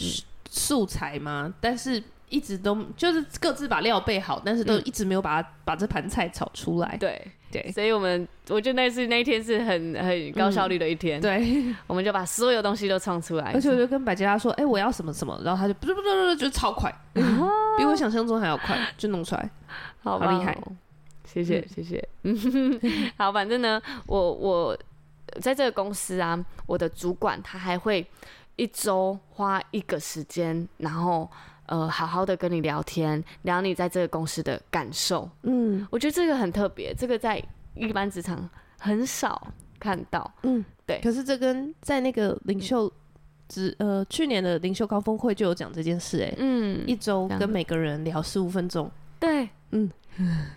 素材嘛，但是一直都就是各自把料备好，但是都一直没有把它、嗯、把这盘菜炒出来，对。对，所以我们我觉得那是那一天是很很高效率的一天。嗯、对，我们就把所有东西都创出来，而且我就跟百吉拉说：“哎、欸，我要什么什么。”然后他就不不不不，就超快，嗯、比我想象中还要快，就弄出来，好厉害！谢谢谢谢。嗯，好，反正呢，我我在这个公司啊，我的主管他还会一周花一个时间，然后。呃，好好的跟你聊天，聊你在这个公司的感受。嗯，我觉得这个很特别，这个在一般职场很少看到。嗯，对。可是这跟在那个领袖职、嗯、呃去年的领袖高峰会就有讲这件事、欸，哎，嗯，一周跟每个人聊十五分钟。对，嗯。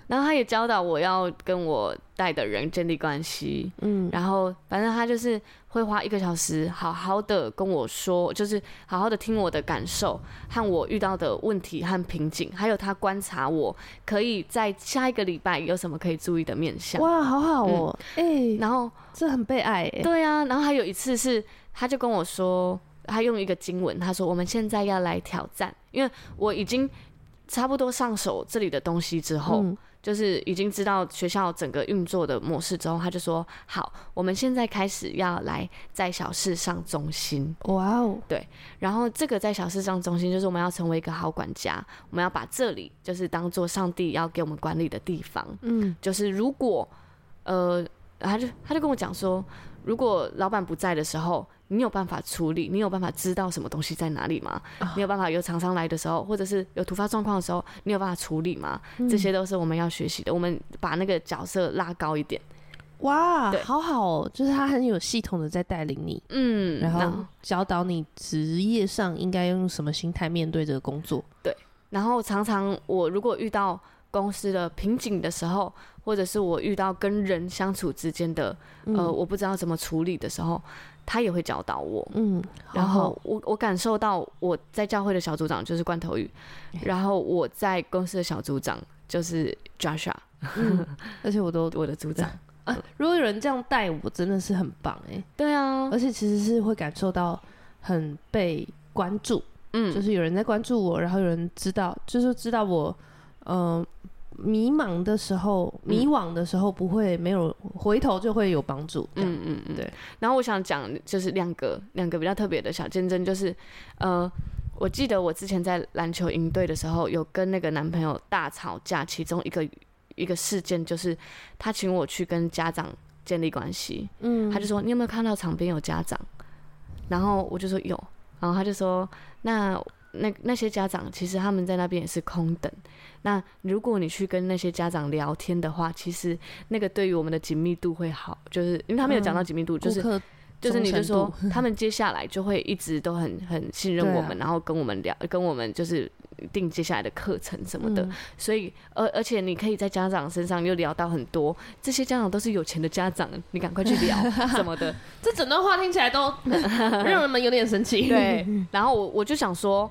然后他也教导我要跟我带的人建立关系，嗯，然后反正他就是会花一个小时，好好的跟我说，就是好好的听我的感受和我遇到的问题和瓶颈，还有他观察我可以在下一个礼拜有什么可以注意的面向。哇，好好哦，哎、嗯，欸、然后这很被爱，对啊，然后还有一次是，他就跟我说，他用一个经文，他说我们现在要来挑战，因为我已经。差不多上手这里的东西之后，嗯、就是已经知道学校整个运作的模式之后，他就说：“好，我们现在开始要来在小事上中心。”哇哦，对。然后这个在小事上中心，就是我们要成为一个好管家，我们要把这里就是当做上帝要给我们管理的地方。嗯，就是如果呃，他就他就跟我讲说，如果老板不在的时候。你有办法处理？你有办法知道什么东西在哪里吗？哦、你有办法有厂商来的时候，或者是有突发状况的时候，你有办法处理吗？嗯、这些都是我们要学习的。我们把那个角色拉高一点。哇，好好哦，就是他很有系统的在带领你，嗯，然后教导你职业上应该用什么心态面对这个工作。对，然后常常我如果遇到公司的瓶颈的时候，或者是我遇到跟人相处之间的，嗯、呃，我不知道怎么处理的时候。他也会教导我，嗯，然后我我感受到我在教会的小组长就是罐头鱼，然后我在公司的小组长就是 Joshua，嗯，而且我都我的组长 啊，如果有人这样带我，真的是很棒哎，对啊，而且其实是会感受到很被关注，嗯，就是有人在关注我，然后有人知道，就是知道我，嗯、呃。迷茫的时候，迷惘的时候，不会没有回头就会有帮助。嗯嗯嗯，对。然后我想讲就是两个两个比较特别的小见证，就是呃，我记得我之前在篮球营队的时候，有跟那个男朋友大吵架，其中一个一个事件就是他请我去跟家长建立关系。嗯，他就说你有没有看到场边有家长？然后我就说有，然后他就说那那那些家长其实他们在那边也是空等。那如果你去跟那些家长聊天的话，其实那个对于我们的紧密度会好，就是因为他们有讲到紧密度，嗯、就是就是你就说他们接下来就会一直都很很信任我们，啊、然后跟我们聊，跟我们就是定接下来的课程什么的。嗯、所以而而且你可以在家长身上又聊到很多，这些家长都是有钱的家长，你赶快去聊 什么的。这整段话听起来都让人们有点生气。对，然后我我就想说。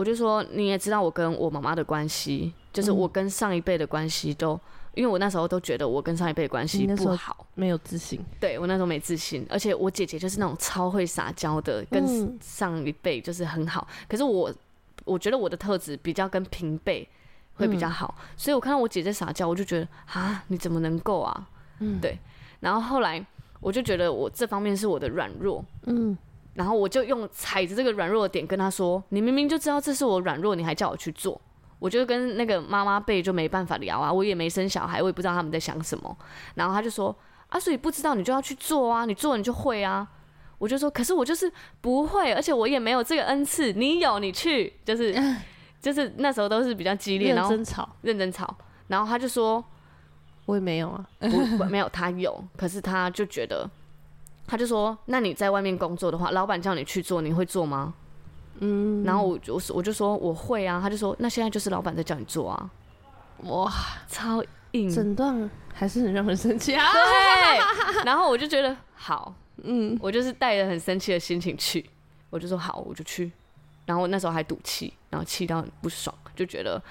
我就说，你也知道我跟我妈妈的关系，就是我跟上一辈的关系都，嗯、因为我那时候都觉得我跟上一辈关系不好，没有自信。对，我那时候没自信，而且我姐姐就是那种超会撒娇的，跟上一辈就是很好。嗯、可是我，我觉得我的特质比较跟平辈会比较好。嗯、所以我看到我姐姐撒娇，我就觉得啊，你怎么能够啊？嗯，对。然后后来我就觉得我这方面是我的软弱，嗯。然后我就用踩着这个软弱的点跟他说：“你明明就知道这是我软弱，你还叫我去做。”我就跟那个妈妈辈就没办法聊啊，我也没生小孩，我也不知道他们在想什么。然后他就说：“啊，所以不知道你就要去做啊，你做你就会啊。”我就说：“可是我就是不会，而且我也没有这个恩赐，你有你去。”就是就是那时候都是比较激烈，然后认真吵，认真吵。然后他就说：“我也没有啊，不没有，他有，可是他就觉得，他就说：那你在外面工作的话，老板叫你去做，你会做吗？”嗯，然后我就我就说我会啊，他就说那现在就是老板在叫你做啊，哇，超硬，诊断还是很让人生气。啊。对，然后我就觉得好，嗯，我就是带着很生气的心情去，我就说好，我就去。然后我那时候还赌气，然后气到很不爽，就觉得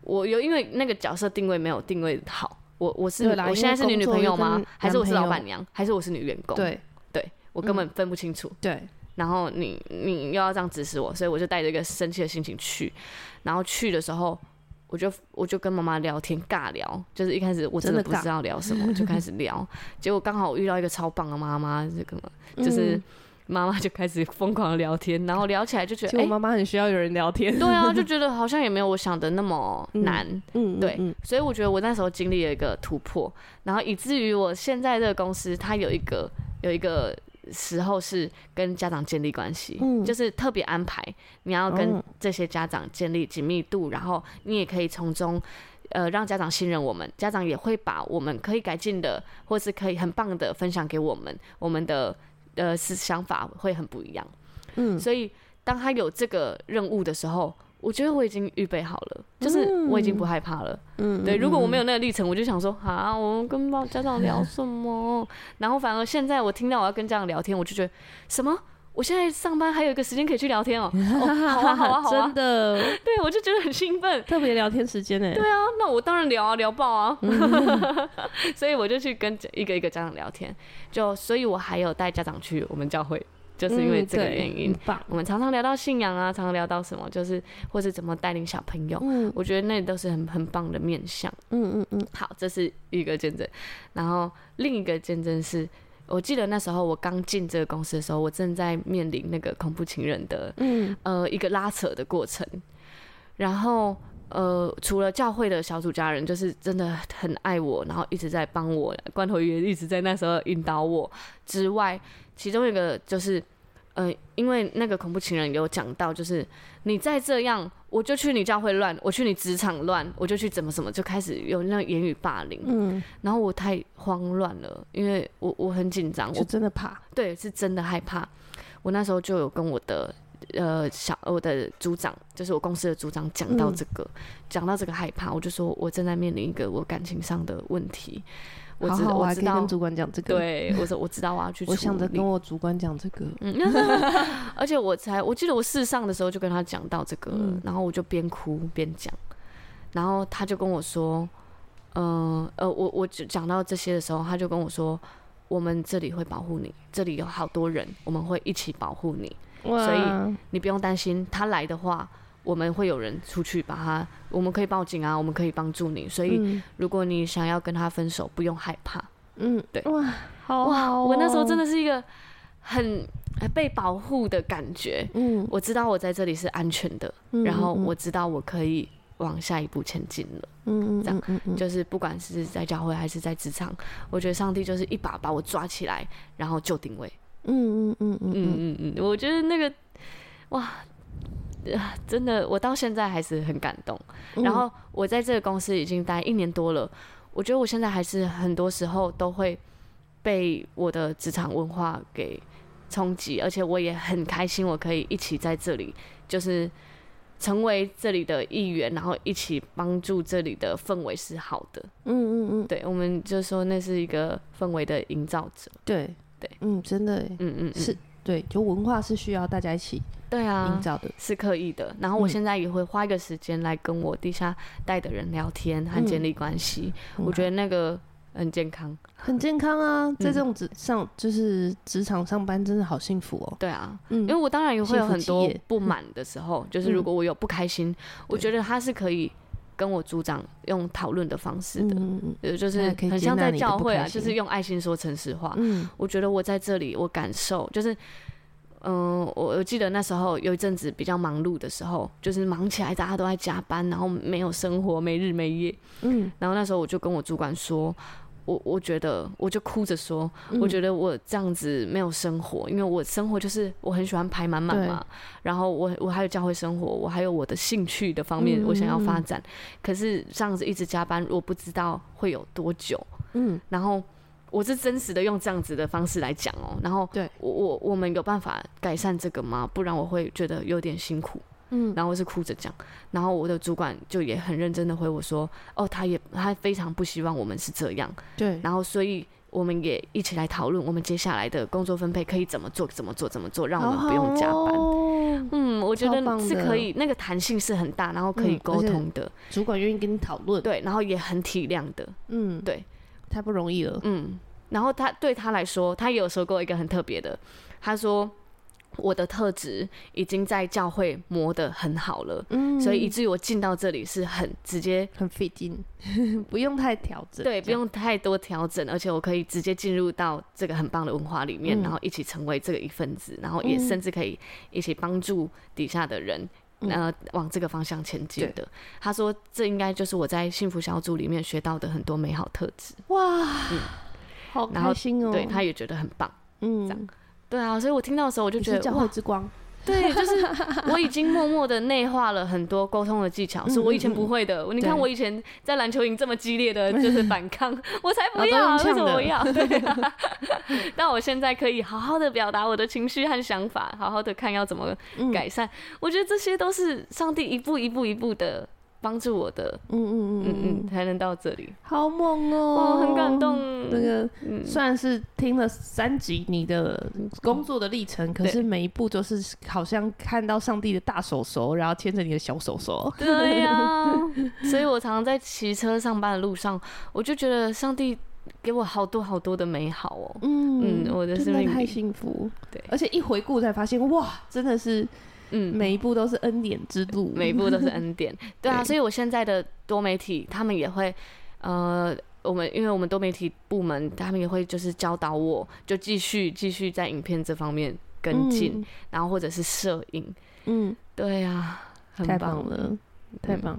我有因为那个角色定位没有定位好，我我是我现在是你女朋友吗？还是我是老板娘？还是我是女员工？对，对我根本分不清楚。对。然后你你又要这样指使我，所以我就带着一个生气的心情去。然后去的时候，我就我就跟妈妈聊天尬聊，就是一开始我真的不知道聊什么，就开始聊。结果刚好我遇到一个超棒的妈妈，这个就是妈妈就开始疯狂的聊天，然后聊起来就觉得，哎，妈妈很需要有人聊天。对啊，就觉得好像也没有我想的那么难。嗯，对。所以我觉得我那时候经历了一个突破，然后以至于我现在这个公司，它有一个有一个。时候是跟家长建立关系，嗯，就是特别安排，你要跟这些家长建立紧密度，然后你也可以从中，呃，让家长信任我们，家长也会把我们可以改进的，或是可以很棒的分享给我们，我们的呃是想法会很不一样，嗯，所以当他有这个任务的时候。我觉得我已经预备好了，就是我已经不害怕了。嗯，对，如果我没有那个历程，我就想说啊，我们跟家长聊什么？然后反而现在我听到我要跟家长聊天，我就觉得什么？我现在上班还有一个时间可以去聊天哦。哦，好啊，好啊，好啊，真的。对，我就觉得很兴奋，特别聊天时间呢。对啊，那我当然聊啊，聊爆啊。所以我就去跟一个一个家长聊天，就所以我还有带家长去我们教会。就是因为这个原因，嗯、我们常常聊到信仰啊，常常聊到什么，就是或是怎么带领小朋友。嗯，我觉得那都是很很棒的面向。嗯嗯嗯。好，这是一个见证。然后另一个见证是，我记得那时候我刚进这个公司的时候，我正在面临那个恐怖情人的，嗯呃一个拉扯的过程。然后呃，除了教会的小组家人，就是真的很爱我，然后一直在帮我，关头爷一直在那时候引导我之外。其中一个就是，呃，因为那个恐怖情人有讲到，就是你再这样，我就去你教会乱，我去你职场乱，我就去怎么什么，就开始有那言语霸凌。嗯，然后我太慌乱了，因为我我很紧张，我真的怕，对，是真的害怕。我那时候就有跟我的呃小我的组长，就是我公司的组长讲到这个，讲、嗯、到这个害怕，我就说我正在面临一个我感情上的问题。我知道，我还可以跟主管讲这个。对，我说我知道我要去。我想着跟我主管讲这个。嗯，而且我才，我记得我试上的时候就跟他讲到这个，嗯、然后我就边哭边讲，然后他就跟我说，嗯呃，呃，我我讲到这些的时候，他就跟我说，我们这里会保护你，这里有好多人，我们会一起保护你，所以你不用担心，他来的话。我们会有人出去把他，我们可以报警啊，我们可以帮助你。所以，如果你想要跟他分手，不用害怕。嗯，对。哇，好，哇，我那时候真的是一个很被保护的感觉。嗯，我知道我在这里是安全的，然后我知道我可以往下一步前进了。嗯嗯，这样就是不管是在教会还是在职场，我觉得上帝就是一把把我抓起来，然后就定位。嗯嗯嗯嗯嗯嗯嗯，我觉得那个，哇。真的，我到现在还是很感动。然后我在这个公司已经待一年多了，我觉得我现在还是很多时候都会被我的职场文化给冲击，而且我也很开心，我可以一起在这里，就是成为这里的一员，然后一起帮助这里的氛围是好的。嗯嗯嗯，对，我们就说那是一个氛围的营造者。对对，嗯，真的，嗯嗯，嗯是。对，就文化是需要大家一起对啊。营造的，是刻意的。然后我现在也会花一个时间来跟我底下带的人聊天和建立关系，嗯、我觉得那个很健康，很健康啊！在这种职上，就是职场上班，真的好幸福哦。对啊，嗯，因为我当然也会有很多不满的时候，就是如果我有不开心，嗯、我觉得他是可以跟我组长用讨论的方式的，嗯呃，就是很像在教会啊，就是用爱心说诚实话。嗯，我觉得我在这里，我感受就是，嗯、呃，我我记得那时候有一阵子比较忙碌的时候，就是忙起来，大家都在加班，然后没有生活，没日没夜。嗯，然后那时候我就跟我主管说。我我觉得，我就哭着说，嗯，我觉得我这样子没有生活，因为我生活就是我很喜欢排满满嘛，然后我我还有教会生活，我还有我的兴趣的方面，我想要发展，可是这样子一直加班，我不知道会有多久，嗯，然后我是真实的用这样子的方式来讲哦，然后对。我我我们有办法改善这个吗？不然我会觉得有点辛苦。嗯，然后我是哭着讲，然后我的主管就也很认真的回我说，哦，他也他非常不希望我们是这样，对，然后所以我们也一起来讨论，我们接下来的工作分配可以怎么做，怎么做，怎么做，让我们不用加班。嗯，我觉得是可以，那个弹性是很大，然后可以沟通的，嗯、主管愿意跟你讨论，对，然后也很体谅的，嗯，对，太不容易了，嗯，然后他对他来说，他也有说过一个很特别的，他说。我的特质已经在教会磨得很好了，嗯，所以以至于我进到这里是很直接、很 fit in，不用太调整，对，不用太多调整，而且我可以直接进入到这个很棒的文化里面，嗯，然后一起成为这个一份子，然后也甚至可以一起帮助底下的人，嗯，呃，往这个方向前进的。他说，这应该就是我在幸福小组里面学到的很多美好特质。哇，嗯，好开心哦！对，他也觉得很棒，嗯，这样。对啊，所以我听到的时候，我就觉得教会之光。对，就是 我已经默默的内化了很多沟通的技巧，是我以前不会的。你看，我以前在篮球营这么激烈的 就是反抗，我才不要，为什么我要？对啊，但我现在可以好好的表达我的情绪和想法，好好的看要怎么改善。我觉得这些都是上帝一步一步一步的。帮助我的，嗯嗯嗯嗯嗯，才能到这里，好猛哦、很感动。那个虽然是听了三集你的工作的历程，可是每一步都是好像看到上帝的大手手，然后牵着你的小手手。对呀、啊，所以我常常在骑车上班的路上，我就觉得上帝给我好多好多的美好哦、喔。嗯嗯，我的生命太幸福。对，而且一回顾才发现，哇，真的是。嗯，每一步都是恩典之路，每一步都是恩典。对啊，所以我现在的多媒体，他们也会，呃，我们因为我们多媒体部门，他们也会就是教导我，就继续继续在影片这方面跟进、嗯，然后或者是摄影。嗯，对啊，很棒，太棒了，太棒，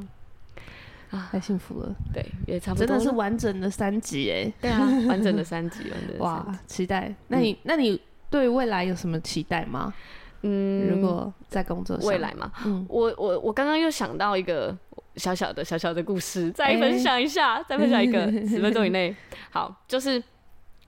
嗯、啊，太幸福了。对，也差不多，真的是完整的三集哎。对啊，完整的三集，完整的三集。哇，期待。那你、嗯、那你对未来有什么期待吗？嗯，如果在工作上未来嘛，嗯、我我我刚刚又想到一个小小的小小的故事，再分享一下，欸、再分享一个 十分钟以内。好，就是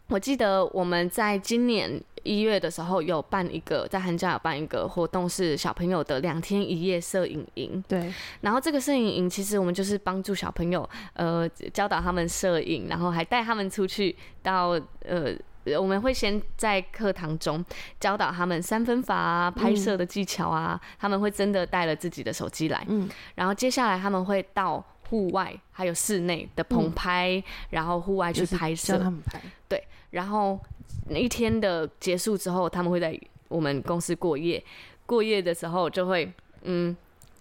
我记得我们在今年一月的时候有办一个，在寒假有办一个活动，是小朋友的两天一夜摄影营。对，然后这个摄影营其实我们就是帮助小朋友，呃，教导他们摄影，然后还带他们出去到呃。我们会先在课堂中教导他们三分法啊、拍摄的技巧啊、嗯，他们会真的带了自己的手机来，嗯，然后接下来他们会到户外还有室内的棚拍，嗯、然后户外去拍摄，教他们拍，对，然后那一天的结束之后，他们会在我们公司过夜，过夜的时候就会，嗯。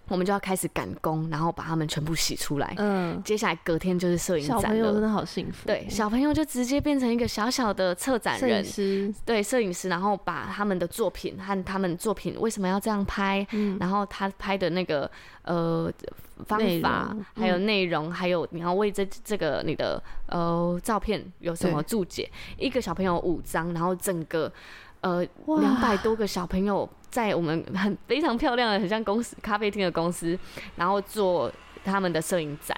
我们就要开始赶工，然后把他们全部洗出来。嗯，接下来隔天就是摄影展了。小朋友真的好幸福。对，小朋友就直接变成一个小小的策展人。对，摄影师，然后把他们的作品和他们作品为什么要这样拍，嗯、然后他拍的那个呃方法，还有内容，还有你要为这这个你的呃照片有什么注解？一个小朋友五张，然后整个呃两百多个小朋友。在我们很非常漂亮的、很像公司咖啡厅的公司，然后做他们的摄影展，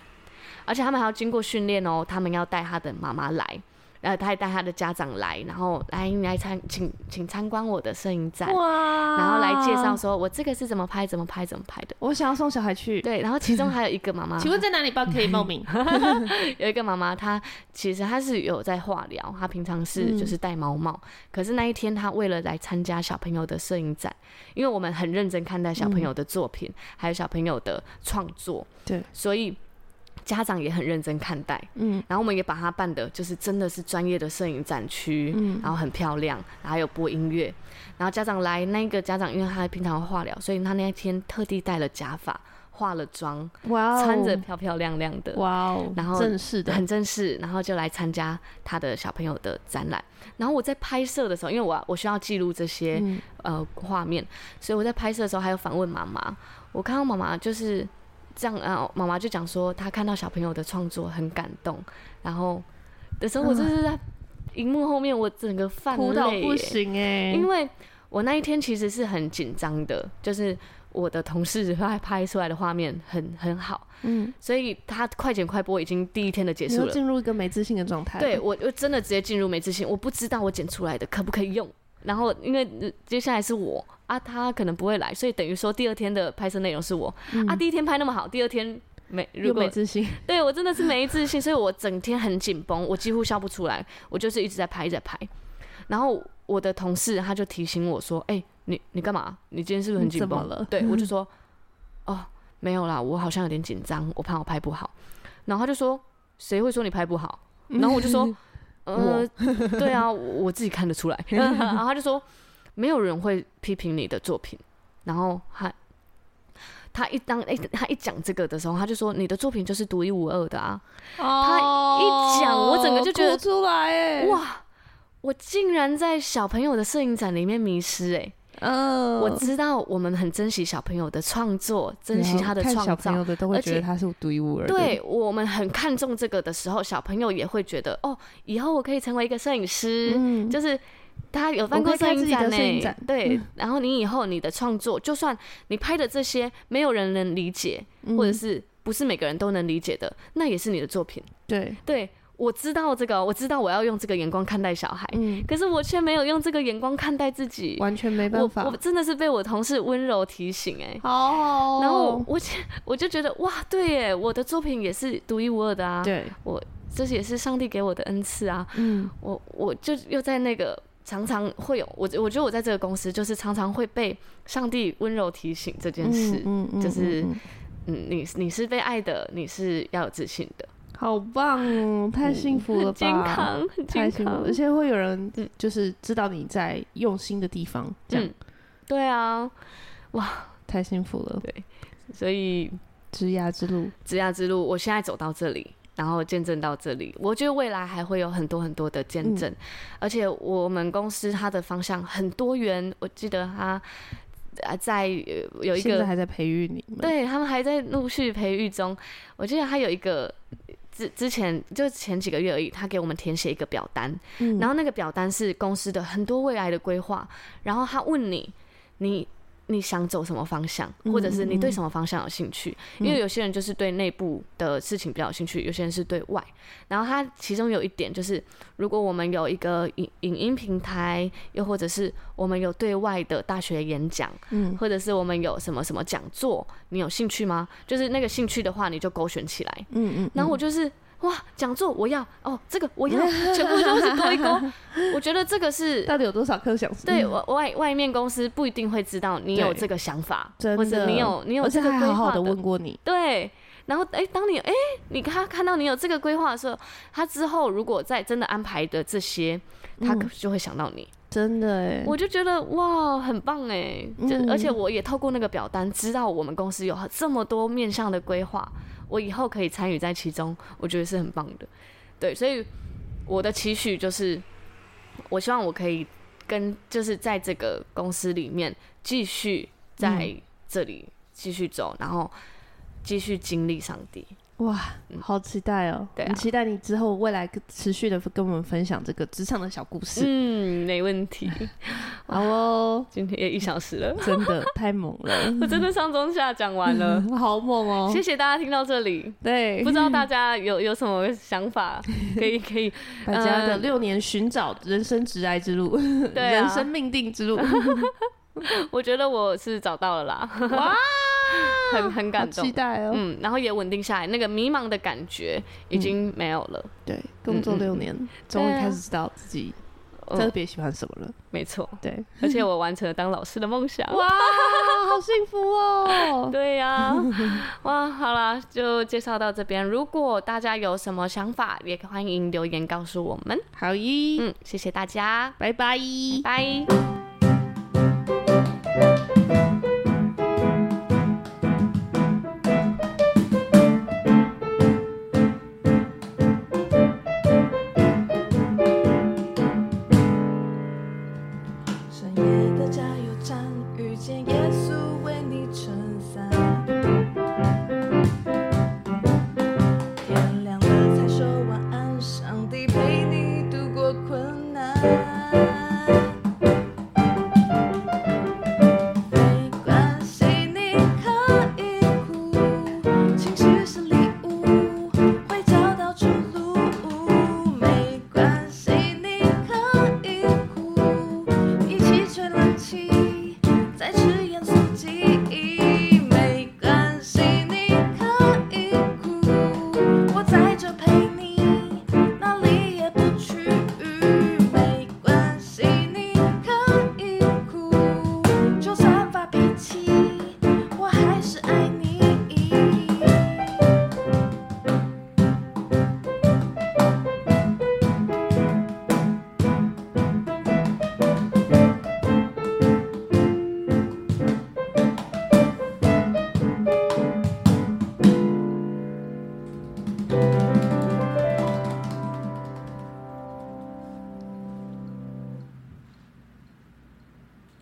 而且他们还要经过训练哦，他们要带他的妈妈来。然后他还带他的家长来，然后来你来参请请参观我的摄影展，哇！然后来介绍说我这个是怎么拍、怎么拍、怎么拍的。我想要送小孩去。对，然后其中还有一个妈妈，请问在哪里报可以报名？有一个妈妈，她其实她是有在化疗，她平常是就是戴毛帽，嗯，可是那一天她为了来参加小朋友的摄影展，因为我们很认真看待小朋友的作品，嗯，还有小朋友的创作，对，所以。家长也很认真看待，嗯，然后我们也把它办的，就是真的是专业的摄影展区，嗯，然后很漂亮，然后还有播音乐，然后家长来，那个家长因为他平常化疗，所以他那天特地戴了假发、化了妆，哇，穿着漂漂亮亮的，哇哦，然后正式的，很正式，然后就来参加他的小朋友的展览。然后我在拍摄的时候，因为我我需要记录这些、嗯、呃画面，所以我在拍摄的时候还有访问妈妈。我看到妈妈就是这样啊，妈妈就讲说她看到小朋友的创作很感动，然后的时候我就是在荧幕后面，我整个泛泪，哭到不行哎，因为我那一天其实是很紧张的，就是。我的同事拍拍出来的画面很很好，嗯，所以他快剪快播已经第一天的结束了，进入一个没自信的状态。对，我就真的直接进入没自信，我不知道我剪出来的可不可以用。然后因为接下来是我啊，他可能不会来，所以等于说第二天的拍摄内容是我、嗯、啊。第一天拍那么好，第二天没如果没自信，对我真的是没自信，所以我整天很紧绷，我几乎笑不出来，我就是一直在拍，一直在拍。然后我的同事他就提醒我说：“哎、欸，你你干嘛？你今天是不是很紧绷了？” 对，我就说。哦，没有啦，我好像有点紧张，我怕我拍不好。然后他就说：“谁会说你拍不好？”然后我就说：“ 呃，对啊，我自己看得出来。”然后他就说：“没有人会批评你的作品。”然后他他一当哎，他一讲这个的时候，他就说：“你的作品就是独一无二的啊。”他一讲，我整个就觉得出来哎哇，我竟然在小朋友的摄影展里面迷失哎。嗯，uh, 我知道我们很珍惜小朋友的创作，珍惜他的创造，小朋友的都会觉得他是独一无二的。对，我们很看重这个的时候，小朋友也会觉得哦，以后我可以成为一个摄影师，嗯、就是他有办过摄影展呢。对，嗯、然后你以后你的创作，就算你拍的这些没有人能理解，嗯、或者是不是每个人都能理解的，那也是你的作品。对对。我知道这个，我知道我要用这个眼光看待小孩，嗯，可是我却没有用这个眼光看待自己，完全没办法。我，我真的是被我同事温柔提醒，哎，好。好，然后我我就觉得哇，对耶，我的作品也是独一无二的啊，对，我这也是上帝给我的恩赐啊，嗯，我我就又在那个常常会有我，我觉得我在这个公司就是常常会被上帝温柔提醒这件事，嗯嗯，就是嗯，你你是被爱的，你是要有自信的。好棒哦，太幸福了吧！健康，太幸福了，而且会有人就是知道你在用心的地方，这样。对啊，哇，太幸福了。对，所以职涯之路，职涯之路，我现在走到这里，然后见证到这里，我觉得未来还会有很多很多的见证，嗯、而且我们公司它的方向很多元。我记得他啊，在有一个还在培育你们，对他们还在陆续培育中。我记得他有一个。之之前就前几个月而已，他给我们填写一个表单，嗯、然后那个表单是公司的很多未来的规划，然后他问你，你。你想走什么方向，或者是你对什么方向有兴趣？嗯嗯，因为有些人就是对内部的事情比较有兴趣，有些人是对外。然后他其中有一点就是，如果我们有一个影影音平台，又或者是我们有对外的大学演讲，嗯，或者是我们有什么什么讲座，你有兴趣吗？就是那个兴趣的话，你就勾选起来。嗯，嗯嗯。然后我就是。哇，讲座我要哦，这个我要，全部都是勾一勾。我觉得这个是 到底有多少颗想？对，外外面公司不一定会知道你有这个想法，或者你有你有这个规划的。问过你。对，然后哎，当你哎，你看看到你有这个规划的时候，他之后如果在真的安排的这些，他就会想到你。真的哎，我就觉得哇，很棒哎，就而且我也透过那个表单知道我们公司有这么多面向的规划。我以后可以参与在其中，我觉得是很棒的，对，所以我的期许就是，我希望我可以跟就是在这个公司里面继续在这里继续走，嗯、然后继续经历上帝。哇，好期待哦！对、啊，很期待你之后未来持续的跟我们分享这个职场的小故事。嗯，没问题。好哦，今天也一小时了，真的太猛了！我真的上中下讲完了，好猛哦！谢谢大家听到这里。对，不知道大家有有什么想法，可以可以，大家的六年寻找人生职涯之路，对、啊，人生命定之路。我觉得我是找到了啦。哇！很很感动，期待哦。嗯，然后也稳定下来，那个迷茫的感觉已经没有了。对，工作六年，终于开始知道自己特别喜欢什么了。没错，对，而且我完成了当老师的梦想。哇，好幸福哦！对呀，哇，好啦，就介绍到这边。如果大家有什么想法，也欢迎留言告诉我们。好一，嗯，谢谢大家，拜拜，拜。